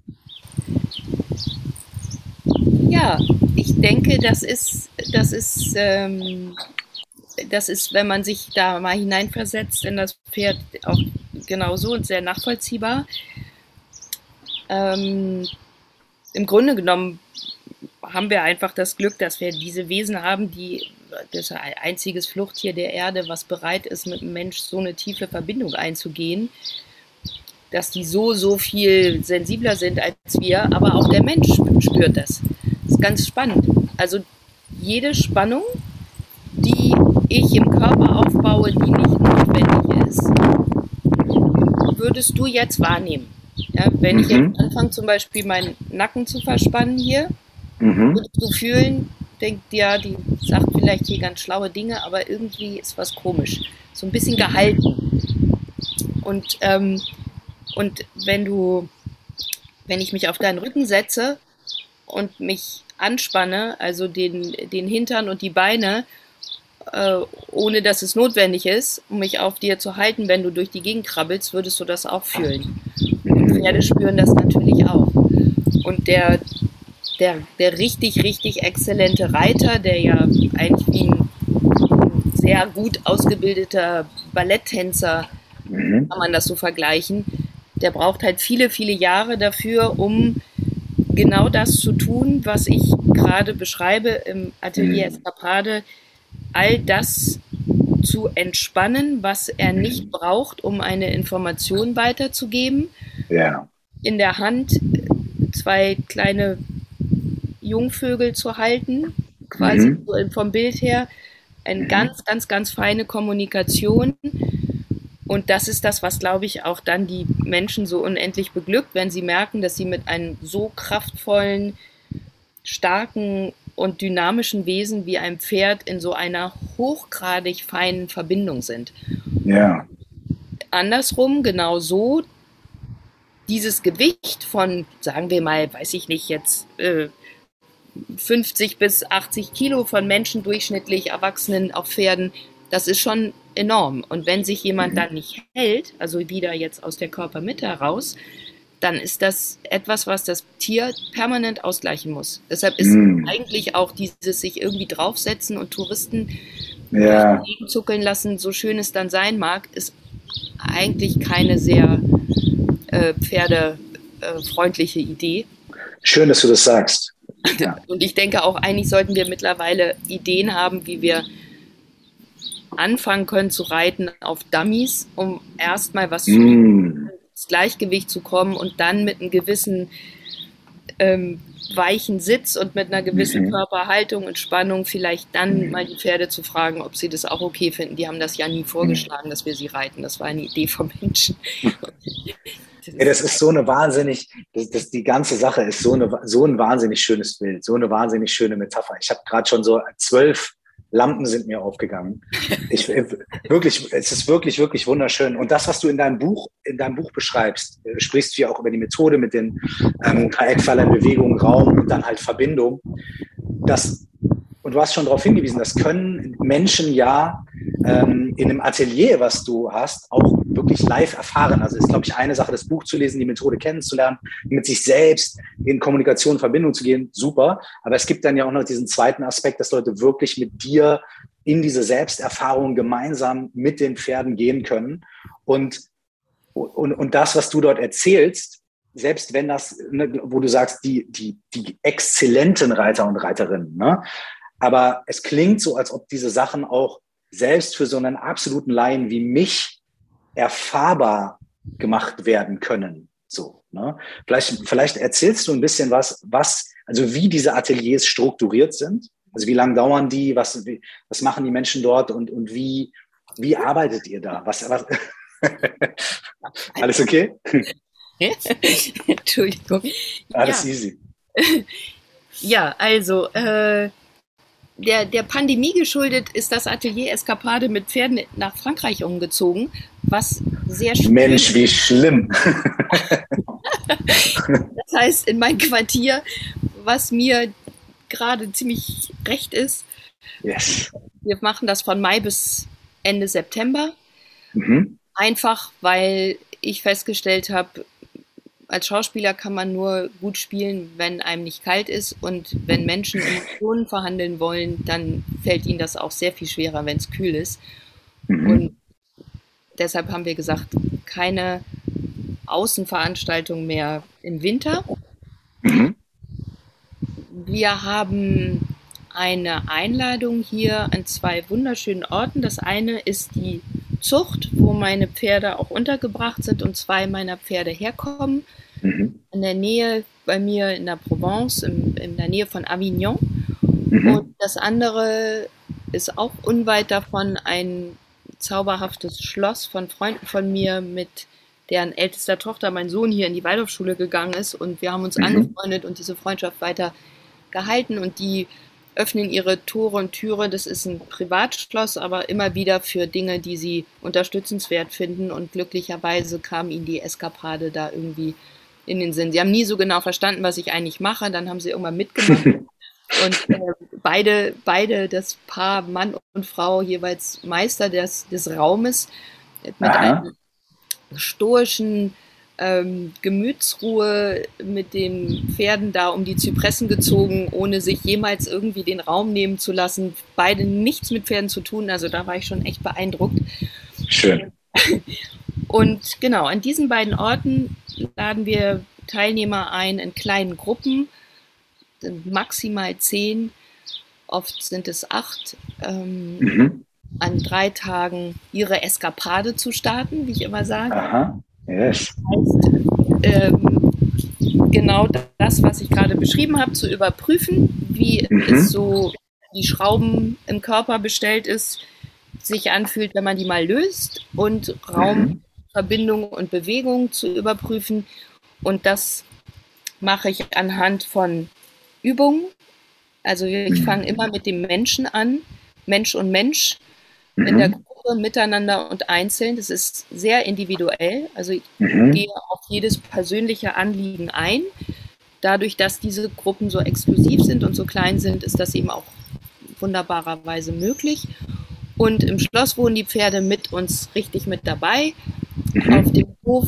Ja, ich denke, das ist, das ist, ähm, das ist, wenn man sich da mal hineinversetzt in das Pferd, auch genauso und sehr nachvollziehbar. Ähm, Im Grunde genommen haben wir einfach das Glück, dass wir diese Wesen haben, die das ein einziges Fluchttier der Erde, was bereit ist, mit dem Mensch so eine tiefe Verbindung einzugehen dass die so, so viel sensibler sind als wir, aber auch der Mensch spürt das. Das ist ganz spannend. Also jede Spannung, die ich im Körper aufbaue, die nicht notwendig ist, würdest du jetzt wahrnehmen. Ja, wenn mhm. ich jetzt mhm. anfange, zum Beispiel meinen Nacken zu verspannen hier, mhm. würdest du fühlen, denkt ja, die sagt vielleicht hier ganz schlaue Dinge, aber irgendwie ist was komisch. So ein bisschen gehalten. Und ähm, und wenn du, wenn ich mich auf deinen Rücken setze und mich anspanne, also den, den Hintern und die Beine, äh, ohne dass es notwendig ist, um mich auf dir zu halten, wenn du durch die Gegend krabbelst, würdest du das auch fühlen. Und Pferde spüren das natürlich auch. Und der, der, der richtig, richtig exzellente Reiter, der ja eigentlich wie ein sehr gut ausgebildeter Balletttänzer, mhm. kann man das so vergleichen, der braucht halt viele, viele Jahre dafür, um genau das zu tun, was ich gerade beschreibe im Atelier mhm. Escapade, all das zu entspannen, was er nicht braucht, um eine Information weiterzugeben. Ja. In der Hand zwei kleine Jungvögel zu halten quasi mhm. vom Bild her. Eine mhm. ganz, ganz, ganz feine Kommunikation. Und das ist das, was, glaube ich, auch dann die Menschen so unendlich beglückt, wenn sie merken, dass sie mit einem so kraftvollen, starken und dynamischen Wesen wie einem Pferd in so einer hochgradig feinen Verbindung sind. Ja. Andersrum, genau so, dieses Gewicht von, sagen wir mal, weiß ich nicht, jetzt äh, 50 bis 80 Kilo von Menschen durchschnittlich, Erwachsenen auf Pferden, das ist schon enorm. Und wenn sich jemand mhm. dann nicht hält, also wieder jetzt aus der Körpermitte heraus, dann ist das etwas, was das Tier permanent ausgleichen muss. Deshalb ist mm. eigentlich auch dieses sich irgendwie draufsetzen und Touristen ja. zuckeln lassen, so schön es dann sein mag, ist eigentlich keine sehr äh, pferdefreundliche Idee. Schön, dass du das sagst. Ja. Und ich denke auch, eigentlich sollten wir mittlerweile Ideen haben, wie wir anfangen können zu reiten auf Dummies, um erstmal was mm. ins Gleichgewicht zu kommen und dann mit einem gewissen ähm, weichen Sitz und mit einer gewissen mhm. Körperhaltung und Spannung vielleicht dann mhm. mal die Pferde zu fragen, ob sie das auch okay finden. Die haben das ja nie vorgeschlagen, mhm. dass wir sie reiten. Das war eine Idee vom Menschen. Ja, das ist so eine wahnsinnig, das, das, die ganze Sache ist so, eine, so ein wahnsinnig schönes Bild, so eine wahnsinnig schöne Metapher. Ich habe gerade schon so zwölf Lampen sind mir aufgegangen. Ich, äh, wirklich, es ist wirklich, wirklich wunderschön. Und das, was du in deinem Buch, in deinem Buch beschreibst, äh, sprichst du ja auch über die Methode mit den ähm, Bewegung, Raum und dann halt Verbindung. Das, und du hast schon darauf hingewiesen, das können Menschen ja ähm, in einem Atelier, was du hast, auch wirklich live erfahren. Also ist, glaube ich, eine Sache, das Buch zu lesen, die Methode kennenzulernen, mit sich selbst in Kommunikation, in Verbindung zu gehen, super. Aber es gibt dann ja auch noch diesen zweiten Aspekt, dass Leute wirklich mit dir in diese Selbsterfahrung gemeinsam mit den Pferden gehen können. Und, und, und das, was du dort erzählst, selbst wenn das, ne, wo du sagst, die, die, die exzellenten Reiter und Reiterinnen, ne? aber es klingt so, als ob diese Sachen auch selbst für so einen absoluten Laien wie mich erfahrbar gemacht werden können. So, ne? Vielleicht, vielleicht erzählst du ein bisschen was, was, also wie diese Ateliers strukturiert sind. Also wie lange dauern die? Was, wie, was machen die Menschen dort und, und wie, wie arbeitet ihr da? Was, was Alles okay? Entschuldigung. Alles ja. easy. Ja, also äh, der, der Pandemie geschuldet ist das Atelier Eskapade mit Pferden nach Frankreich umgezogen, was sehr schön Mensch, wie schlimm. das heißt, in mein Quartier, was mir gerade ziemlich recht ist. Yes. Wir machen das von Mai bis Ende September. Mhm. Einfach, weil ich festgestellt habe, als Schauspieler kann man nur gut spielen, wenn einem nicht kalt ist. Und wenn Menschen Emotionen verhandeln wollen, dann fällt ihnen das auch sehr viel schwerer, wenn es kühl ist. Mhm. Und deshalb haben wir gesagt, keine Außenveranstaltung mehr im Winter. Mhm. Wir haben eine Einladung hier an zwei wunderschönen Orten. Das eine ist die Zucht, wo meine Pferde auch untergebracht sind und zwei meiner Pferde herkommen. Mhm. In der Nähe bei mir in der Provence, im, in der Nähe von Avignon. Mhm. Und das andere ist auch unweit davon ein zauberhaftes Schloss von Freunden von mir, mit deren ältester Tochter mein Sohn hier in die Waldorfschule gegangen ist. Und wir haben uns mhm. angefreundet und diese Freundschaft weiter gehalten. Und die öffnen ihre Tore und Türe. Das ist ein Privatschloss, aber immer wieder für Dinge, die sie unterstützenswert finden. Und glücklicherweise kam ihnen die Eskapade da irgendwie in den Sinn. Sie haben nie so genau verstanden, was ich eigentlich mache. Dann haben sie irgendwann mitgemacht. und äh, beide, beide, das Paar Mann und Frau, jeweils Meister des, des Raumes, mit Aha. einem stoischen, ähm, Gemütsruhe mit den Pferden da um die Zypressen gezogen, ohne sich jemals irgendwie den Raum nehmen zu lassen. Beide nichts mit Pferden zu tun, also da war ich schon echt beeindruckt. Schön. Und genau, an diesen beiden Orten laden wir Teilnehmer ein in kleinen Gruppen, maximal zehn, oft sind es acht, ähm, mhm. an drei Tagen ihre Eskapade zu starten, wie ich immer sage. Aha. Yes. Das heißt, ähm, genau das, was ich gerade beschrieben habe, zu überprüfen, wie mhm. es so die Schrauben im Körper bestellt ist, sich anfühlt, wenn man die mal löst und Raum, Verbindung und Bewegung zu überprüfen. Und das mache ich anhand von Übungen. Also ich mhm. fange immer mit dem Menschen an, Mensch und Mensch, mhm. in der Gruppe, miteinander und einzeln. Das ist sehr individuell. Also ich mhm. gehe auf jedes persönliche Anliegen ein. Dadurch, dass diese Gruppen so exklusiv sind und so klein sind, ist das eben auch wunderbarerweise möglich. Und im Schloss wohnen die Pferde mit uns richtig mit dabei. Mhm. Auf dem Hof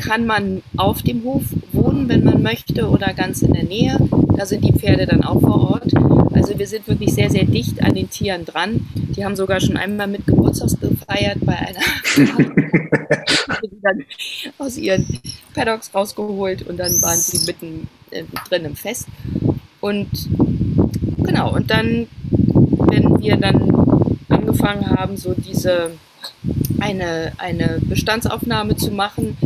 kann man auf dem Hof wohnen, wenn man möchte, oder ganz in der Nähe. Da sind die Pferde dann auch vor Ort. Also wir sind wirklich sehr, sehr dicht an den Tieren dran. Die haben sogar schon einmal mit Geburtstags gefeiert bei einer die dann aus ihren Paddocks rausgeholt und dann waren sie mitten äh, drin im Fest. Und genau, und dann, wenn wir dann angefangen haben, so diese eine, eine Bestandsaufnahme zu machen,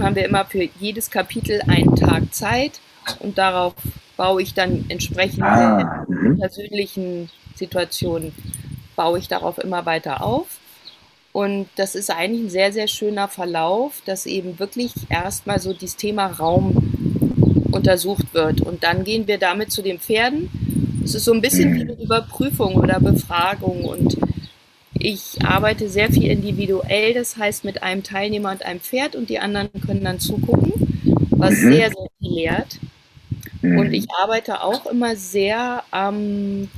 haben wir immer für jedes Kapitel einen Tag Zeit und darauf baue ich dann entsprechend ah, mhm. persönlichen Situationen, baue ich darauf immer weiter auf. Und das ist eigentlich ein sehr, sehr schöner Verlauf, dass eben wirklich erstmal so dieses Thema Raum untersucht wird. Und dann gehen wir damit zu den Pferden. Es ist so ein bisschen wie eine Überprüfung oder Befragung. Und ich arbeite sehr viel individuell, das heißt mit einem Teilnehmer und einem Pferd und die anderen können dann zugucken, was mhm. sehr, sehr viel lehrt. Mhm. Und ich arbeite auch immer sehr am ähm,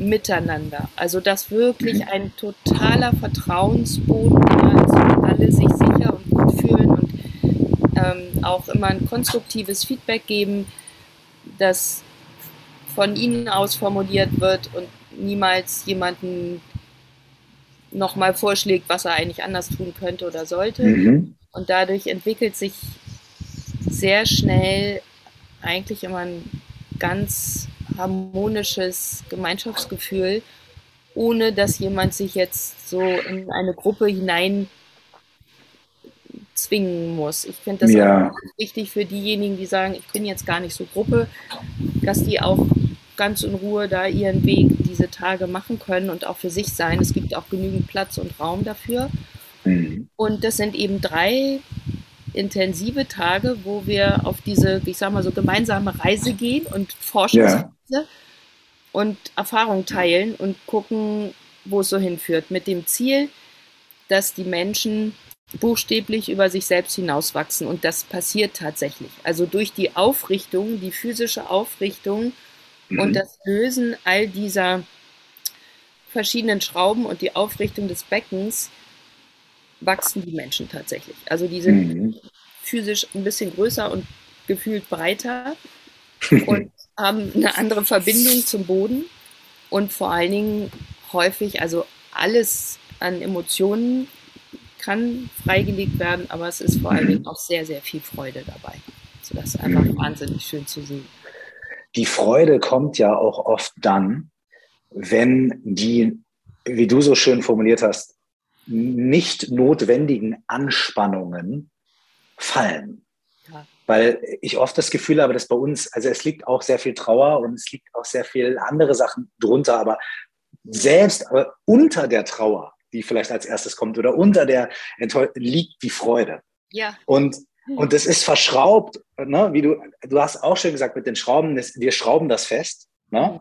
Miteinander. Also dass wirklich mhm. ein totaler Vertrauensboden da ist und alle sich sicher und gut fühlen und ähm, auch immer ein konstruktives Feedback geben, das von ihnen aus formuliert wird und niemals jemanden nochmal vorschlägt, was er eigentlich anders tun könnte oder sollte. Mhm. Und dadurch entwickelt sich sehr schnell eigentlich immer ein ganz harmonisches Gemeinschaftsgefühl, ohne dass jemand sich jetzt so in eine Gruppe hinein zwingen muss. Ich finde das ja. auch wichtig für diejenigen, die sagen, ich bin jetzt gar nicht so Gruppe, dass die auch ganz in Ruhe da ihren Weg diese Tage machen können und auch für sich sein. Es gibt auch genügend Platz und Raum dafür. Mhm. Und das sind eben drei intensive Tage, wo wir auf diese, ich sag mal so, gemeinsame Reise gehen und forschen ja. Und Erfahrung teilen und gucken, wo es so hinführt. Mit dem Ziel, dass die Menschen buchstäblich über sich selbst hinauswachsen. Und das passiert tatsächlich. Also durch die Aufrichtung, die physische Aufrichtung mhm. und das Lösen all dieser verschiedenen Schrauben und die Aufrichtung des Beckens wachsen die Menschen tatsächlich. Also die sind mhm. physisch ein bisschen größer und gefühlt breiter und haben eine andere Verbindung zum Boden und vor allen Dingen häufig, also alles an Emotionen kann freigelegt werden, aber es ist vor allen Dingen auch sehr, sehr viel Freude dabei. Also das ist einfach mhm. wahnsinnig schön zu sehen. Die Freude kommt ja auch oft dann, wenn die, wie du so schön formuliert hast, nicht notwendigen Anspannungen fallen. Weil ich oft das Gefühl habe, dass bei uns, also es liegt auch sehr viel Trauer und es liegt auch sehr viel andere Sachen drunter, aber selbst aber unter der Trauer, die vielleicht als erstes kommt, oder unter der Enttäuschung liegt die Freude. Ja. Und, und das ist verschraubt, ne? wie du, du hast auch schon gesagt, mit den Schrauben, das, wir schrauben das fest. Ne?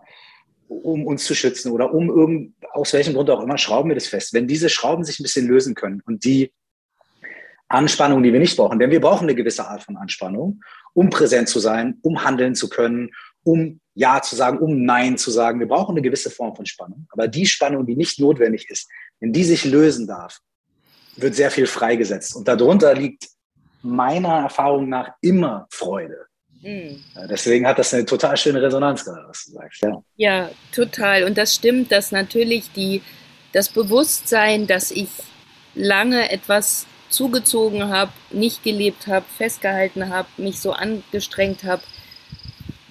um uns zu schützen oder um irgend, aus welchem Grund auch immer, schrauben wir das fest. Wenn diese Schrauben sich ein bisschen lösen können und die Anspannung, die wir nicht brauchen, denn wir brauchen eine gewisse Art von Anspannung, um präsent zu sein, um handeln zu können, um Ja zu sagen, um Nein zu sagen. Wir brauchen eine gewisse Form von Spannung. Aber die Spannung, die nicht notwendig ist, wenn die sich lösen darf, wird sehr viel freigesetzt. Und darunter liegt meiner Erfahrung nach immer Freude. Mhm. Deswegen hat das eine total schöne Resonanz gerade, was du sagst. Ja. ja, total. Und das stimmt, dass natürlich die, das Bewusstsein, dass ich lange etwas zugezogen habe, nicht gelebt habe, festgehalten habe, mich so angestrengt habe,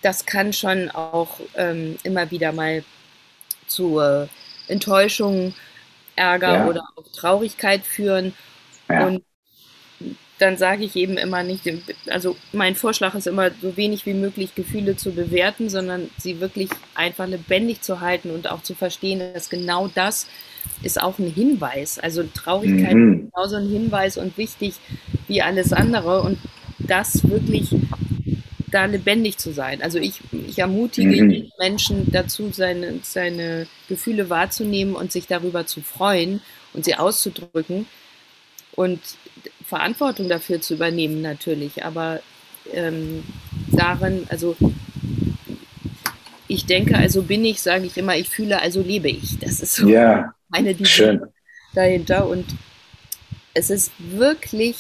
das kann schon auch ähm, immer wieder mal zu äh, Enttäuschung, Ärger ja. oder auch Traurigkeit führen. Ja. Und dann sage ich eben immer nicht, also mein Vorschlag ist immer, so wenig wie möglich Gefühle zu bewerten, sondern sie wirklich einfach lebendig zu halten und auch zu verstehen, dass genau das ist auch ein Hinweis. Also Traurigkeit mhm. ist genauso ein Hinweis und wichtig wie alles andere und das wirklich da lebendig zu sein. Also ich, ich ermutige mhm. Menschen dazu, seine, seine Gefühle wahrzunehmen und sich darüber zu freuen und sie auszudrücken und Verantwortung dafür zu übernehmen natürlich. Aber ähm, darin, also ich denke, also bin ich, sage ich immer, ich fühle, also lebe ich. Das ist so ja, meine Idee dahinter. Und es ist wirklich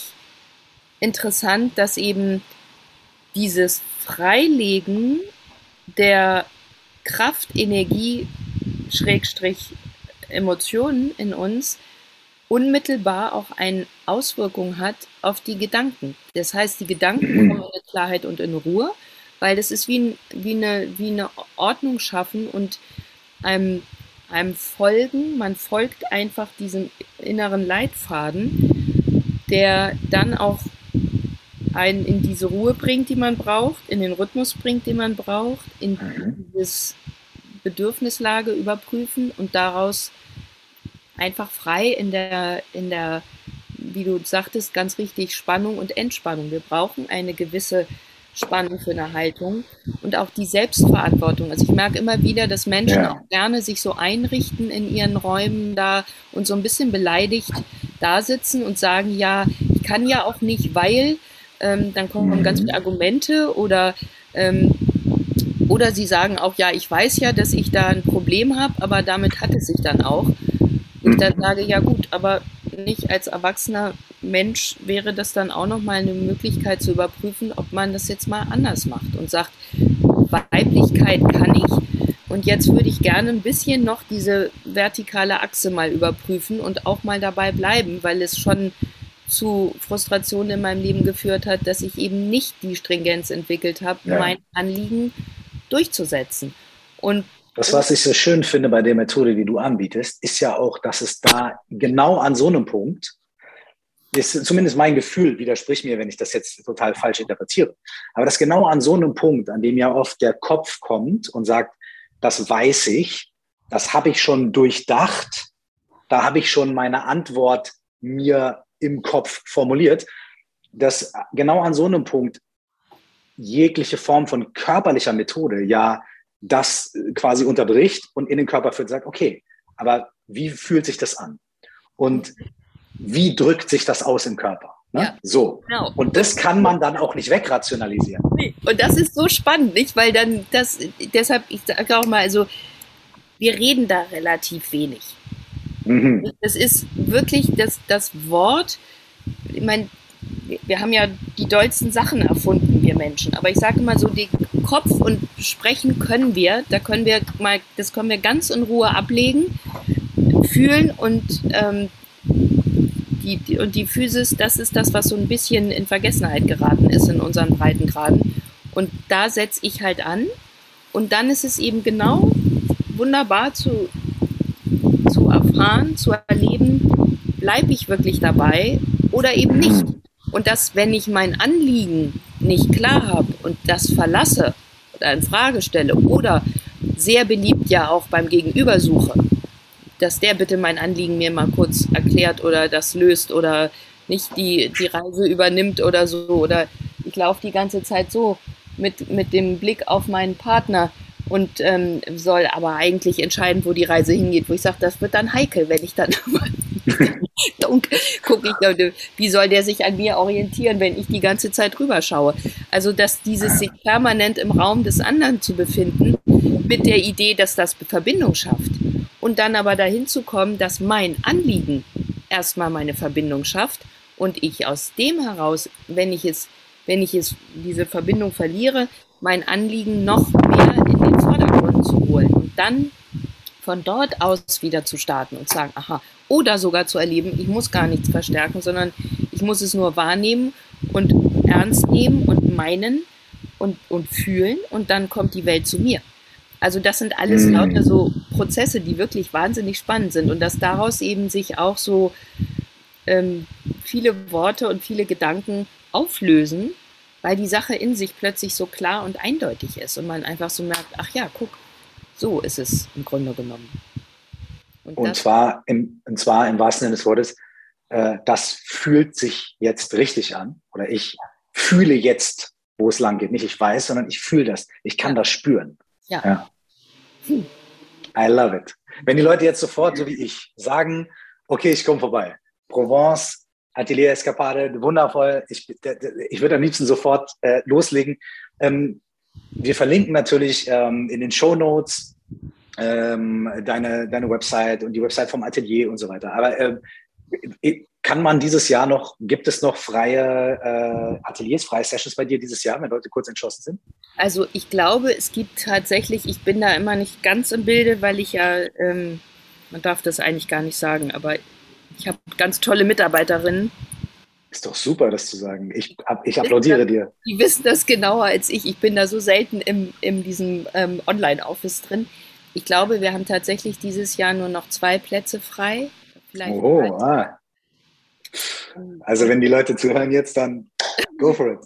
interessant, dass eben dieses Freilegen der Kraft, Energie, Schrägstrich Emotionen in uns unmittelbar auch eine Auswirkung hat auf die Gedanken. Das heißt, die Gedanken kommen in Klarheit und in Ruhe, weil das ist wie, ein, wie, eine, wie eine Ordnung schaffen und einem, einem folgen. Man folgt einfach diesem inneren Leitfaden, der dann auch einen in diese Ruhe bringt, die man braucht, in den Rhythmus bringt, den man braucht, in mhm. dieses Bedürfnislage überprüfen und daraus einfach frei in der, in der, wie du sagtest, ganz richtig, Spannung und Entspannung. Wir brauchen eine gewisse Spannung für eine Haltung und auch die Selbstverantwortung. Also ich merke immer wieder, dass Menschen ja. auch gerne sich so einrichten in ihren Räumen da und so ein bisschen beleidigt da sitzen und sagen, ja, ich kann ja auch nicht, weil ähm, dann kommen mhm. ganz viele Argumente oder ähm, oder sie sagen auch, ja, ich weiß ja, dass ich da ein Problem habe, aber damit hat es sich dann auch. Und ich dann mhm. sage, ja gut, aber nicht als erwachsener Mensch wäre das dann auch nochmal eine Möglichkeit zu überprüfen, ob man das jetzt mal anders macht und sagt, Weiblichkeit kann ich. Und jetzt würde ich gerne ein bisschen noch diese vertikale Achse mal überprüfen und auch mal dabei bleiben, weil es schon zu Frustrationen in meinem Leben geführt hat, dass ich eben nicht die Stringenz entwickelt habe, ja. mein Anliegen durchzusetzen. Und das, was ich so schön finde bei der Methode, die du anbietest, ist ja auch, dass es da genau an so einem Punkt, ist zumindest mein Gefühl, widerspricht mir, wenn ich das jetzt total falsch interpretiere, aber dass genau an so einem Punkt, an dem ja oft der Kopf kommt und sagt, das weiß ich, das habe ich schon durchdacht, da habe ich schon meine Antwort mir im Kopf formuliert, dass genau an so einem Punkt jegliche Form von körperlicher Methode ja das äh, quasi unterbricht und in den Körper führt und sagt, okay, aber wie fühlt sich das an? Und wie drückt sich das aus im Körper? Ne? Ja, so. Genau. Und das kann man dann auch nicht wegrationalisieren. Und das ist so spannend, nicht? Weil dann das, deshalb, ich sage auch mal, also wir reden da relativ wenig. Mhm. Das ist wirklich das, das Wort, ich meine, wir haben ja die dollsten Sachen erfunden, wir Menschen. Aber ich sage mal so, den Kopf und sprechen können wir, da können wir mal, das können wir ganz in Ruhe ablegen, fühlen und ähm, die, die, und die Physis, das ist das, was so ein bisschen in Vergessenheit geraten ist in unseren Breitengraden. Und da setze ich halt an. Und dann ist es eben genau wunderbar zu, zu erfahren, zu erleben, bleibe ich wirklich dabei oder eben nicht. Und dass, wenn ich mein Anliegen nicht klar habe und das verlasse oder in Frage stelle oder sehr beliebt ja auch beim Gegenüber suche, dass der bitte mein Anliegen mir mal kurz erklärt oder das löst oder nicht die, die Reise übernimmt oder so. Oder ich laufe die ganze Zeit so mit, mit dem Blick auf meinen Partner und ähm, soll aber eigentlich entscheiden, wo die Reise hingeht, wo ich sage, das wird dann heikel, wenn ich dann dunkel gucke ich, wie soll der sich an mir orientieren, wenn ich die ganze Zeit rüber schaue? Also, dass dieses sich permanent im Raum des anderen zu befinden, mit der Idee, dass das Verbindung schafft. Und dann aber dahin zu kommen, dass mein Anliegen erstmal meine Verbindung schafft und ich aus dem heraus, wenn ich es, wenn ich es, diese Verbindung verliere, mein Anliegen noch mehr in den Vordergrund zu holen und dann von dort aus wieder zu starten und sagen, aha, oder sogar zu erleben, ich muss gar nichts verstärken, sondern ich muss es nur wahrnehmen und ernst nehmen und meinen und, und fühlen und dann kommt die Welt zu mir. Also das sind alles mhm. lauter so Prozesse, die wirklich wahnsinnig spannend sind und dass daraus eben sich auch so ähm, viele Worte und viele Gedanken auflösen, weil die Sache in sich plötzlich so klar und eindeutig ist und man einfach so merkt, ach ja, guck, so ist es im Grunde genommen. Und, und zwar, im, und zwar im wahrsten Sinne des Wortes, äh, das fühlt sich jetzt richtig an oder ich fühle jetzt, wo es lang geht. Nicht ich weiß, sondern ich fühle das. Ich kann das spüren. Ja. ja. Hm. I love it. Wenn die Leute jetzt sofort, so wie ich, sagen, okay, ich komme vorbei. Provence, Atelier Escapade, wundervoll. Ich, ich würde am liebsten sofort äh, loslegen. Ähm, wir verlinken natürlich ähm, in den Show Notes ähm, deine, deine Website und die Website vom Atelier und so weiter. Aber äh, kann man dieses Jahr noch, gibt es noch freie äh, Ateliers, freie Sessions bei dir dieses Jahr, wenn Leute kurz entschlossen sind? Also ich glaube, es gibt tatsächlich, ich bin da immer nicht ganz im Bilde, weil ich ja, ähm, man darf das eigentlich gar nicht sagen, aber ich habe ganz tolle Mitarbeiterinnen. Ist doch super, das zu sagen. Ich, ich applaudiere dir. Die wissen das genauer als ich. Ich bin da so selten im, in diesem ähm, Online-Office drin. Ich glaube, wir haben tatsächlich dieses Jahr nur noch zwei Plätze frei. Vielleicht oh, ah. Also wenn die Leute zuhören jetzt, dann go for it.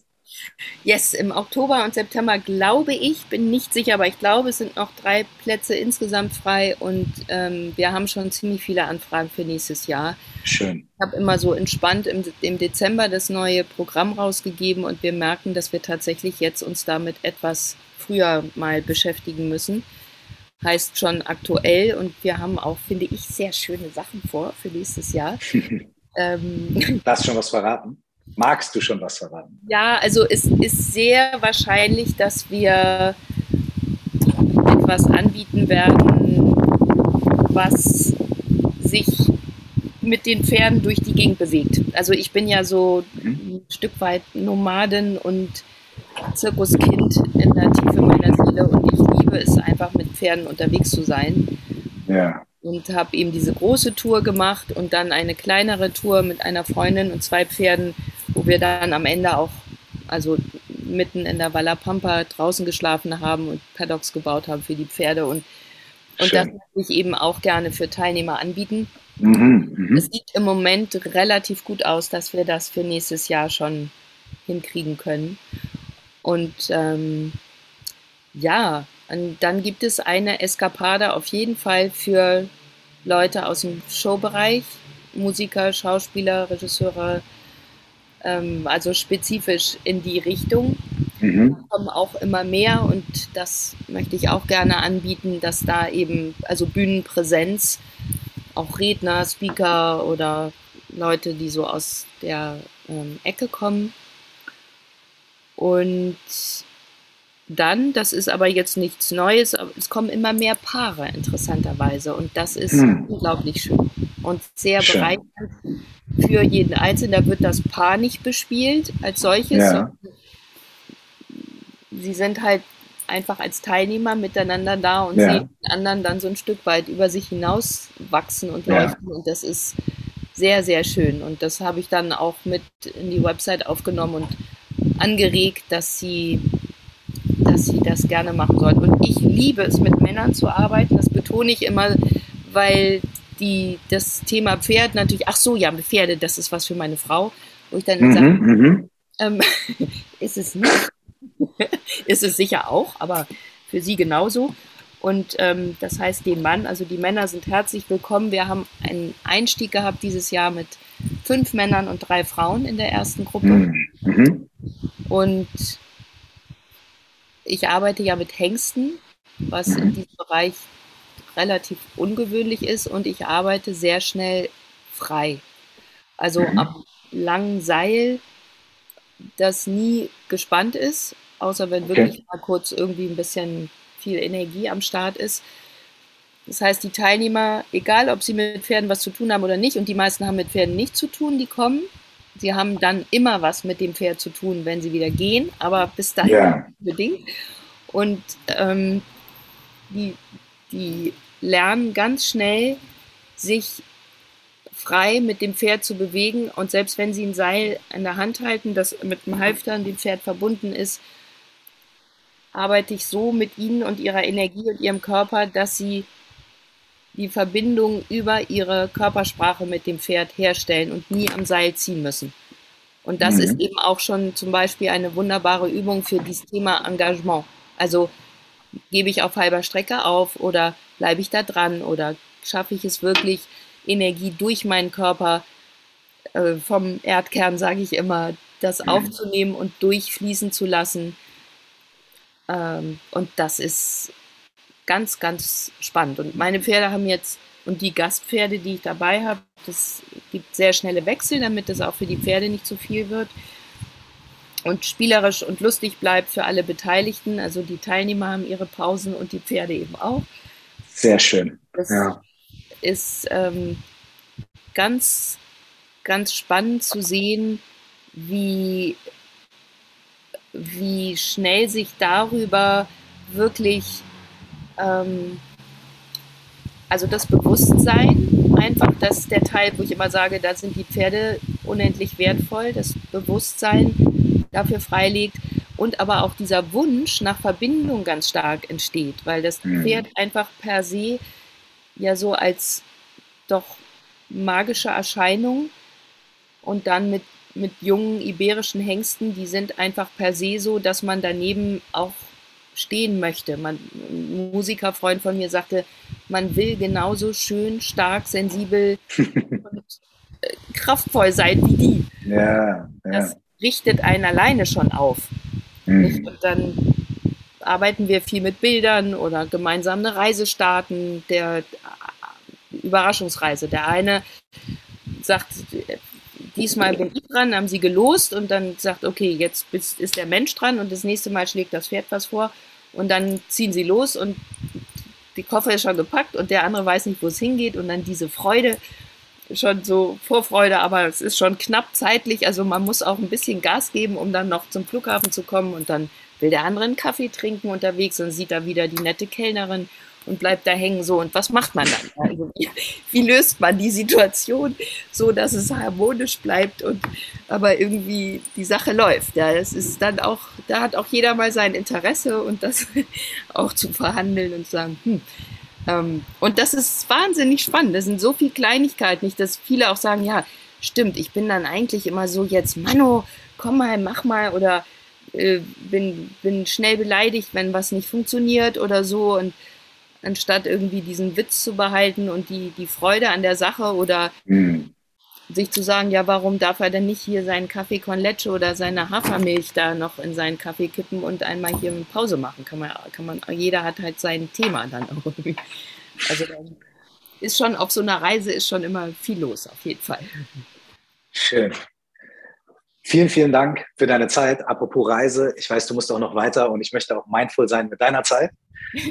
Yes, im Oktober und September glaube ich, bin nicht sicher, aber ich glaube, es sind noch drei Plätze insgesamt frei und ähm, wir haben schon ziemlich viele Anfragen für nächstes Jahr. Schön. Ich habe immer so entspannt im, im Dezember das neue Programm rausgegeben und wir merken, dass wir tatsächlich jetzt uns damit etwas früher mal beschäftigen müssen. Heißt schon aktuell und wir haben auch, finde ich, sehr schöne Sachen vor für nächstes Jahr. ähm, Darfst schon was verraten? Magst du schon was verraten? Ja, also es ist sehr wahrscheinlich, dass wir etwas anbieten werden, was sich mit den Pferden durch die Gegend bewegt. Also ich bin ja so mhm. ein Stück weit Nomaden und Zirkuskind in der Tiefe meiner Seele und ich liebe es einfach mit Pferden unterwegs zu sein. Ja. Und habe eben diese große Tour gemacht und dann eine kleinere Tour mit einer Freundin und zwei Pferden wo wir dann am Ende auch, also mitten in der Walla Pampa draußen geschlafen haben und Paddocks gebaut haben für die Pferde und, und das möchte ich eben auch gerne für Teilnehmer anbieten. Mhm, mh. Es sieht im Moment relativ gut aus, dass wir das für nächstes Jahr schon hinkriegen können. Und ähm, ja, und dann gibt es eine Eskapade auf jeden Fall für Leute aus dem Showbereich, Musiker, Schauspieler, Regisseure, ähm, also spezifisch in die Richtung. Mhm. Kommen auch immer mehr und das möchte ich auch gerne anbieten, dass da eben, also Bühnenpräsenz, auch Redner, Speaker oder Leute, die so aus der ähm, Ecke kommen. Und dann, das ist aber jetzt nichts Neues, es kommen immer mehr Paare interessanterweise und das ist hm. unglaublich schön und sehr schön. bereichernd für jeden Einzelnen. Da wird das Paar nicht bespielt als solches. Ja. Sie sind halt einfach als Teilnehmer miteinander da und ja. sehen den anderen dann so ein Stück weit über sich hinaus wachsen und leuchten ja. und das ist sehr, sehr schön und das habe ich dann auch mit in die Website aufgenommen und angeregt, dass sie dass sie das gerne machen sollten. Und ich liebe es, mit Männern zu arbeiten. Das betone ich immer, weil die, das Thema Pferd natürlich, ach so, ja, Pferde, das ist was für meine Frau. Wo ich dann mhm, sage, mhm. ähm, ist es nicht. ist es sicher auch, aber für sie genauso. Und ähm, das heißt, den Mann, also die Männer sind herzlich willkommen. Wir haben einen Einstieg gehabt dieses Jahr mit fünf Männern und drei Frauen in der ersten Gruppe. Mhm. mhm. Und ich arbeite ja mit Hengsten, was in diesem Bereich relativ ungewöhnlich ist und ich arbeite sehr schnell frei. Also mhm. am langen Seil, das nie gespannt ist, außer wenn okay. wirklich mal kurz irgendwie ein bisschen viel Energie am Start ist. Das heißt, die Teilnehmer, egal ob sie mit Pferden was zu tun haben oder nicht, und die meisten haben mit Pferden nichts zu tun, die kommen, Sie haben dann immer was mit dem Pferd zu tun, wenn sie wieder gehen, aber bis dahin ja. bedingt. Und ähm, die, die lernen ganz schnell, sich frei mit dem Pferd zu bewegen. Und selbst wenn sie ein Seil in der Hand halten, das mit dem Halfter an dem Pferd verbunden ist, arbeite ich so mit ihnen und ihrer Energie und ihrem Körper, dass sie die Verbindung über ihre Körpersprache mit dem Pferd herstellen und nie am Seil ziehen müssen. Und das mhm. ist eben auch schon zum Beispiel eine wunderbare Übung für dieses Thema Engagement. Also gebe ich auf halber Strecke auf oder bleibe ich da dran oder schaffe ich es wirklich, Energie durch meinen Körper äh, vom Erdkern, sage ich immer, das mhm. aufzunehmen und durchfließen zu lassen. Ähm, und das ist ganz, ganz spannend. Und meine Pferde haben jetzt, und die Gastpferde, die ich dabei habe, das gibt sehr schnelle Wechsel, damit es auch für die Pferde nicht zu viel wird und spielerisch und lustig bleibt für alle Beteiligten. Also die Teilnehmer haben ihre Pausen und die Pferde eben auch. Sehr schön. Das ja. ist ähm, ganz, ganz spannend zu sehen, wie, wie schnell sich darüber wirklich, ähm, also das Bewusstsein, einfach, dass der Teil, wo ich immer sage, da sind die Pferde unendlich wertvoll, das Bewusstsein dafür freilegt und aber auch dieser Wunsch nach Verbindung ganz stark entsteht, weil das mhm. Pferd einfach per se ja so als doch magische Erscheinung und dann mit mit jungen iberischen Hengsten, die sind einfach per se so, dass man daneben auch stehen möchte. Man, ein Musikerfreund von mir sagte, man will genauso schön, stark, sensibel und äh, kraftvoll sein wie die. Ja, ja. Das richtet einen alleine schon auf. Mhm. Und dann arbeiten wir viel mit Bildern oder gemeinsam eine Reise starten, der äh, Überraschungsreise. Der eine sagt, diesmal bin ich dran, haben sie gelost und dann sagt, okay, jetzt ist der Mensch dran und das nächste Mal schlägt das Pferd was vor und dann ziehen sie los und die Koffer ist schon gepackt und der andere weiß nicht, wo es hingeht und dann diese Freude, schon so Vorfreude, aber es ist schon knapp zeitlich, also man muss auch ein bisschen Gas geben, um dann noch zum Flughafen zu kommen und dann will der andere einen Kaffee trinken unterwegs und sieht da wieder die nette Kellnerin und bleibt da hängen so. Und was macht man dann? Also, wie, löst man die Situation so, dass es harmonisch bleibt und aber irgendwie die Sache läuft? Ja, das ist dann auch, da hat auch jeder mal sein Interesse und das auch zu verhandeln und zu sagen, hm, ähm, und das ist wahnsinnig spannend. Das sind so viele Kleinigkeiten, nicht, dass viele auch sagen, ja, stimmt, ich bin dann eigentlich immer so jetzt, Mano, komm mal, mach mal oder äh, bin, bin schnell beleidigt, wenn was nicht funktioniert oder so und anstatt irgendwie diesen Witz zu behalten und die, die Freude an der Sache oder mhm. sich zu sagen, ja, warum darf er denn nicht hier seinen Kaffee con leche oder seine Hafermilch da noch in seinen Kaffee kippen und einmal hier eine Pause machen? Kann man, kann man, jeder hat halt sein Thema dann auch irgendwie. Also dann ist schon auf so einer Reise ist schon immer viel los, auf jeden Fall. Schön. Vielen, vielen Dank für deine Zeit. Apropos Reise, ich weiß, du musst auch noch weiter und ich möchte auch mindful sein mit deiner Zeit.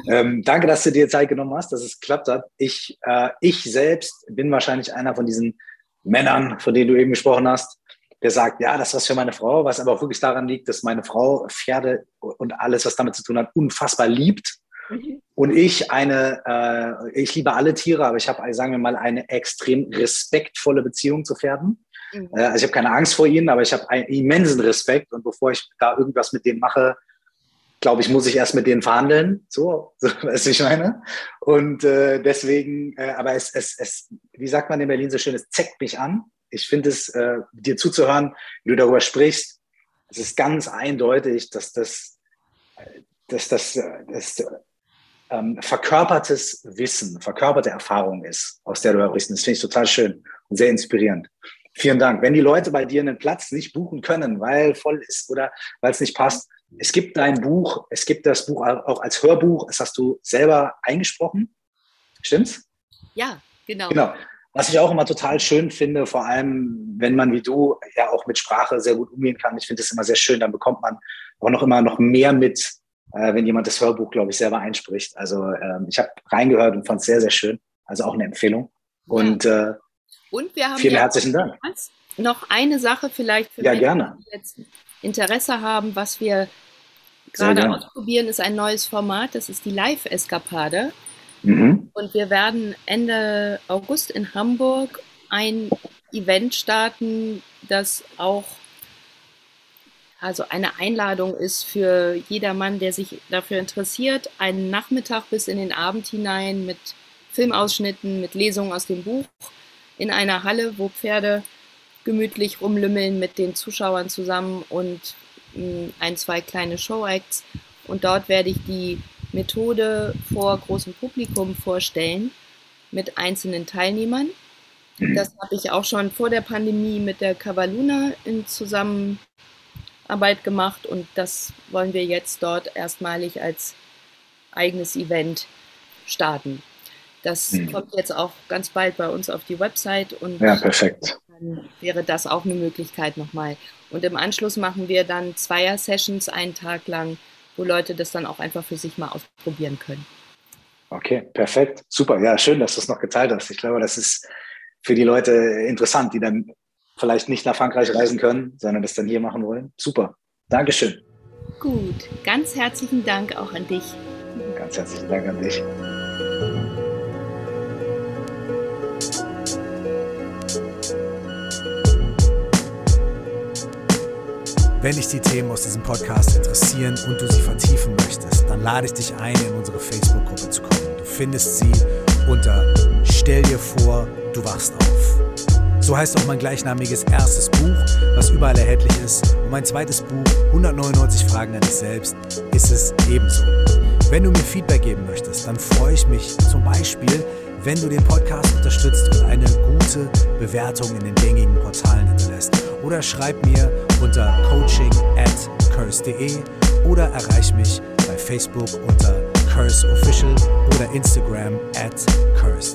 Ähm, danke, dass du dir Zeit genommen hast, dass es geklappt hat. Ich, äh, ich selbst bin wahrscheinlich einer von diesen Männern, von denen du eben gesprochen hast, der sagt, ja, das ist was für meine Frau, was aber auch wirklich daran liegt, dass meine Frau Pferde und alles, was damit zu tun hat, unfassbar liebt. Mhm. Und ich eine, äh, ich liebe alle Tiere, aber ich habe, sagen wir mal, eine extrem respektvolle Beziehung zu Pferden. Mhm. Äh, also ich habe keine Angst vor ihnen, aber ich habe einen immensen Respekt und bevor ich da irgendwas mit denen mache, glaube ich, muss ich erst mit denen verhandeln. So, so was ich meine. Und äh, deswegen, äh, aber es, es, es, wie sagt man in Berlin so schön, es zeckt mich an. Ich finde es, äh, dir zuzuhören, wie du darüber sprichst, es ist ganz eindeutig, dass das, dass das, das, das ähm, verkörpertes Wissen, verkörperte Erfahrung ist, aus der du sprichst. Das finde ich total schön und sehr inspirierend. Vielen Dank. Wenn die Leute bei dir einen Platz nicht buchen können, weil voll ist oder weil es nicht passt, es gibt dein Buch, es gibt das Buch auch als Hörbuch, das hast du selber eingesprochen. Stimmt's? Ja, genau. Genau. Was ich auch immer total schön finde, vor allem wenn man wie du ja auch mit Sprache sehr gut umgehen kann. Ich finde es immer sehr schön, dann bekommt man auch noch immer noch mehr mit, äh, wenn jemand das Hörbuch, glaube ich, selber einspricht. Also ähm, ich habe reingehört und fand es sehr, sehr schön. Also auch eine Empfehlung. Und äh, und wir haben vielen ja herzlichen Dank. Noch eine Sache vielleicht für ja, Menschen, gerne. die jetzt Interesse haben, was wir gerade ausprobieren, ist ein neues Format. Das ist die Live-Eskapade. Mhm. Und wir werden Ende August in Hamburg ein Event starten, das auch also eine Einladung ist für jedermann, der sich dafür interessiert, einen Nachmittag bis in den Abend hinein mit Filmausschnitten, mit Lesungen aus dem Buch in einer Halle, wo Pferde gemütlich rumlümmeln mit den Zuschauern zusammen und hm, ein, zwei kleine Showacts. Und dort werde ich die Methode vor großem Publikum vorstellen mit einzelnen Teilnehmern. Das habe ich auch schon vor der Pandemie mit der Cavaluna in Zusammenarbeit gemacht und das wollen wir jetzt dort erstmalig als eigenes Event starten. Das mhm. kommt jetzt auch ganz bald bei uns auf die Website und ja, perfekt. Dann wäre das auch eine Möglichkeit nochmal. Und im Anschluss machen wir dann Zweier-Sessions einen Tag lang, wo Leute das dann auch einfach für sich mal ausprobieren können. Okay, perfekt. Super. Ja, schön, dass du es noch geteilt hast. Ich glaube, das ist für die Leute interessant, die dann vielleicht nicht nach Frankreich reisen können, sondern das dann hier machen wollen. Super. Dankeschön. Gut. Ganz herzlichen Dank auch an dich. Ganz herzlichen Dank an dich. Wenn dich die Themen aus diesem Podcast interessieren und du sie vertiefen möchtest, dann lade ich dich ein, in unsere Facebook-Gruppe zu kommen. Du findest sie unter Stell dir vor, du wachst auf. So heißt auch mein gleichnamiges erstes Buch, was überall erhältlich ist. Und mein zweites Buch, 199 Fragen an dich selbst, ist es ebenso. Wenn du mir Feedback geben möchtest, dann freue ich mich zum Beispiel, wenn du den Podcast unterstützt und eine gute Bewertung in den gängigen Portalen hinterlässt. Oder schreib mir unter coaching at curse.de oder erreich mich bei Facebook unter Curse Official oder Instagram at Curse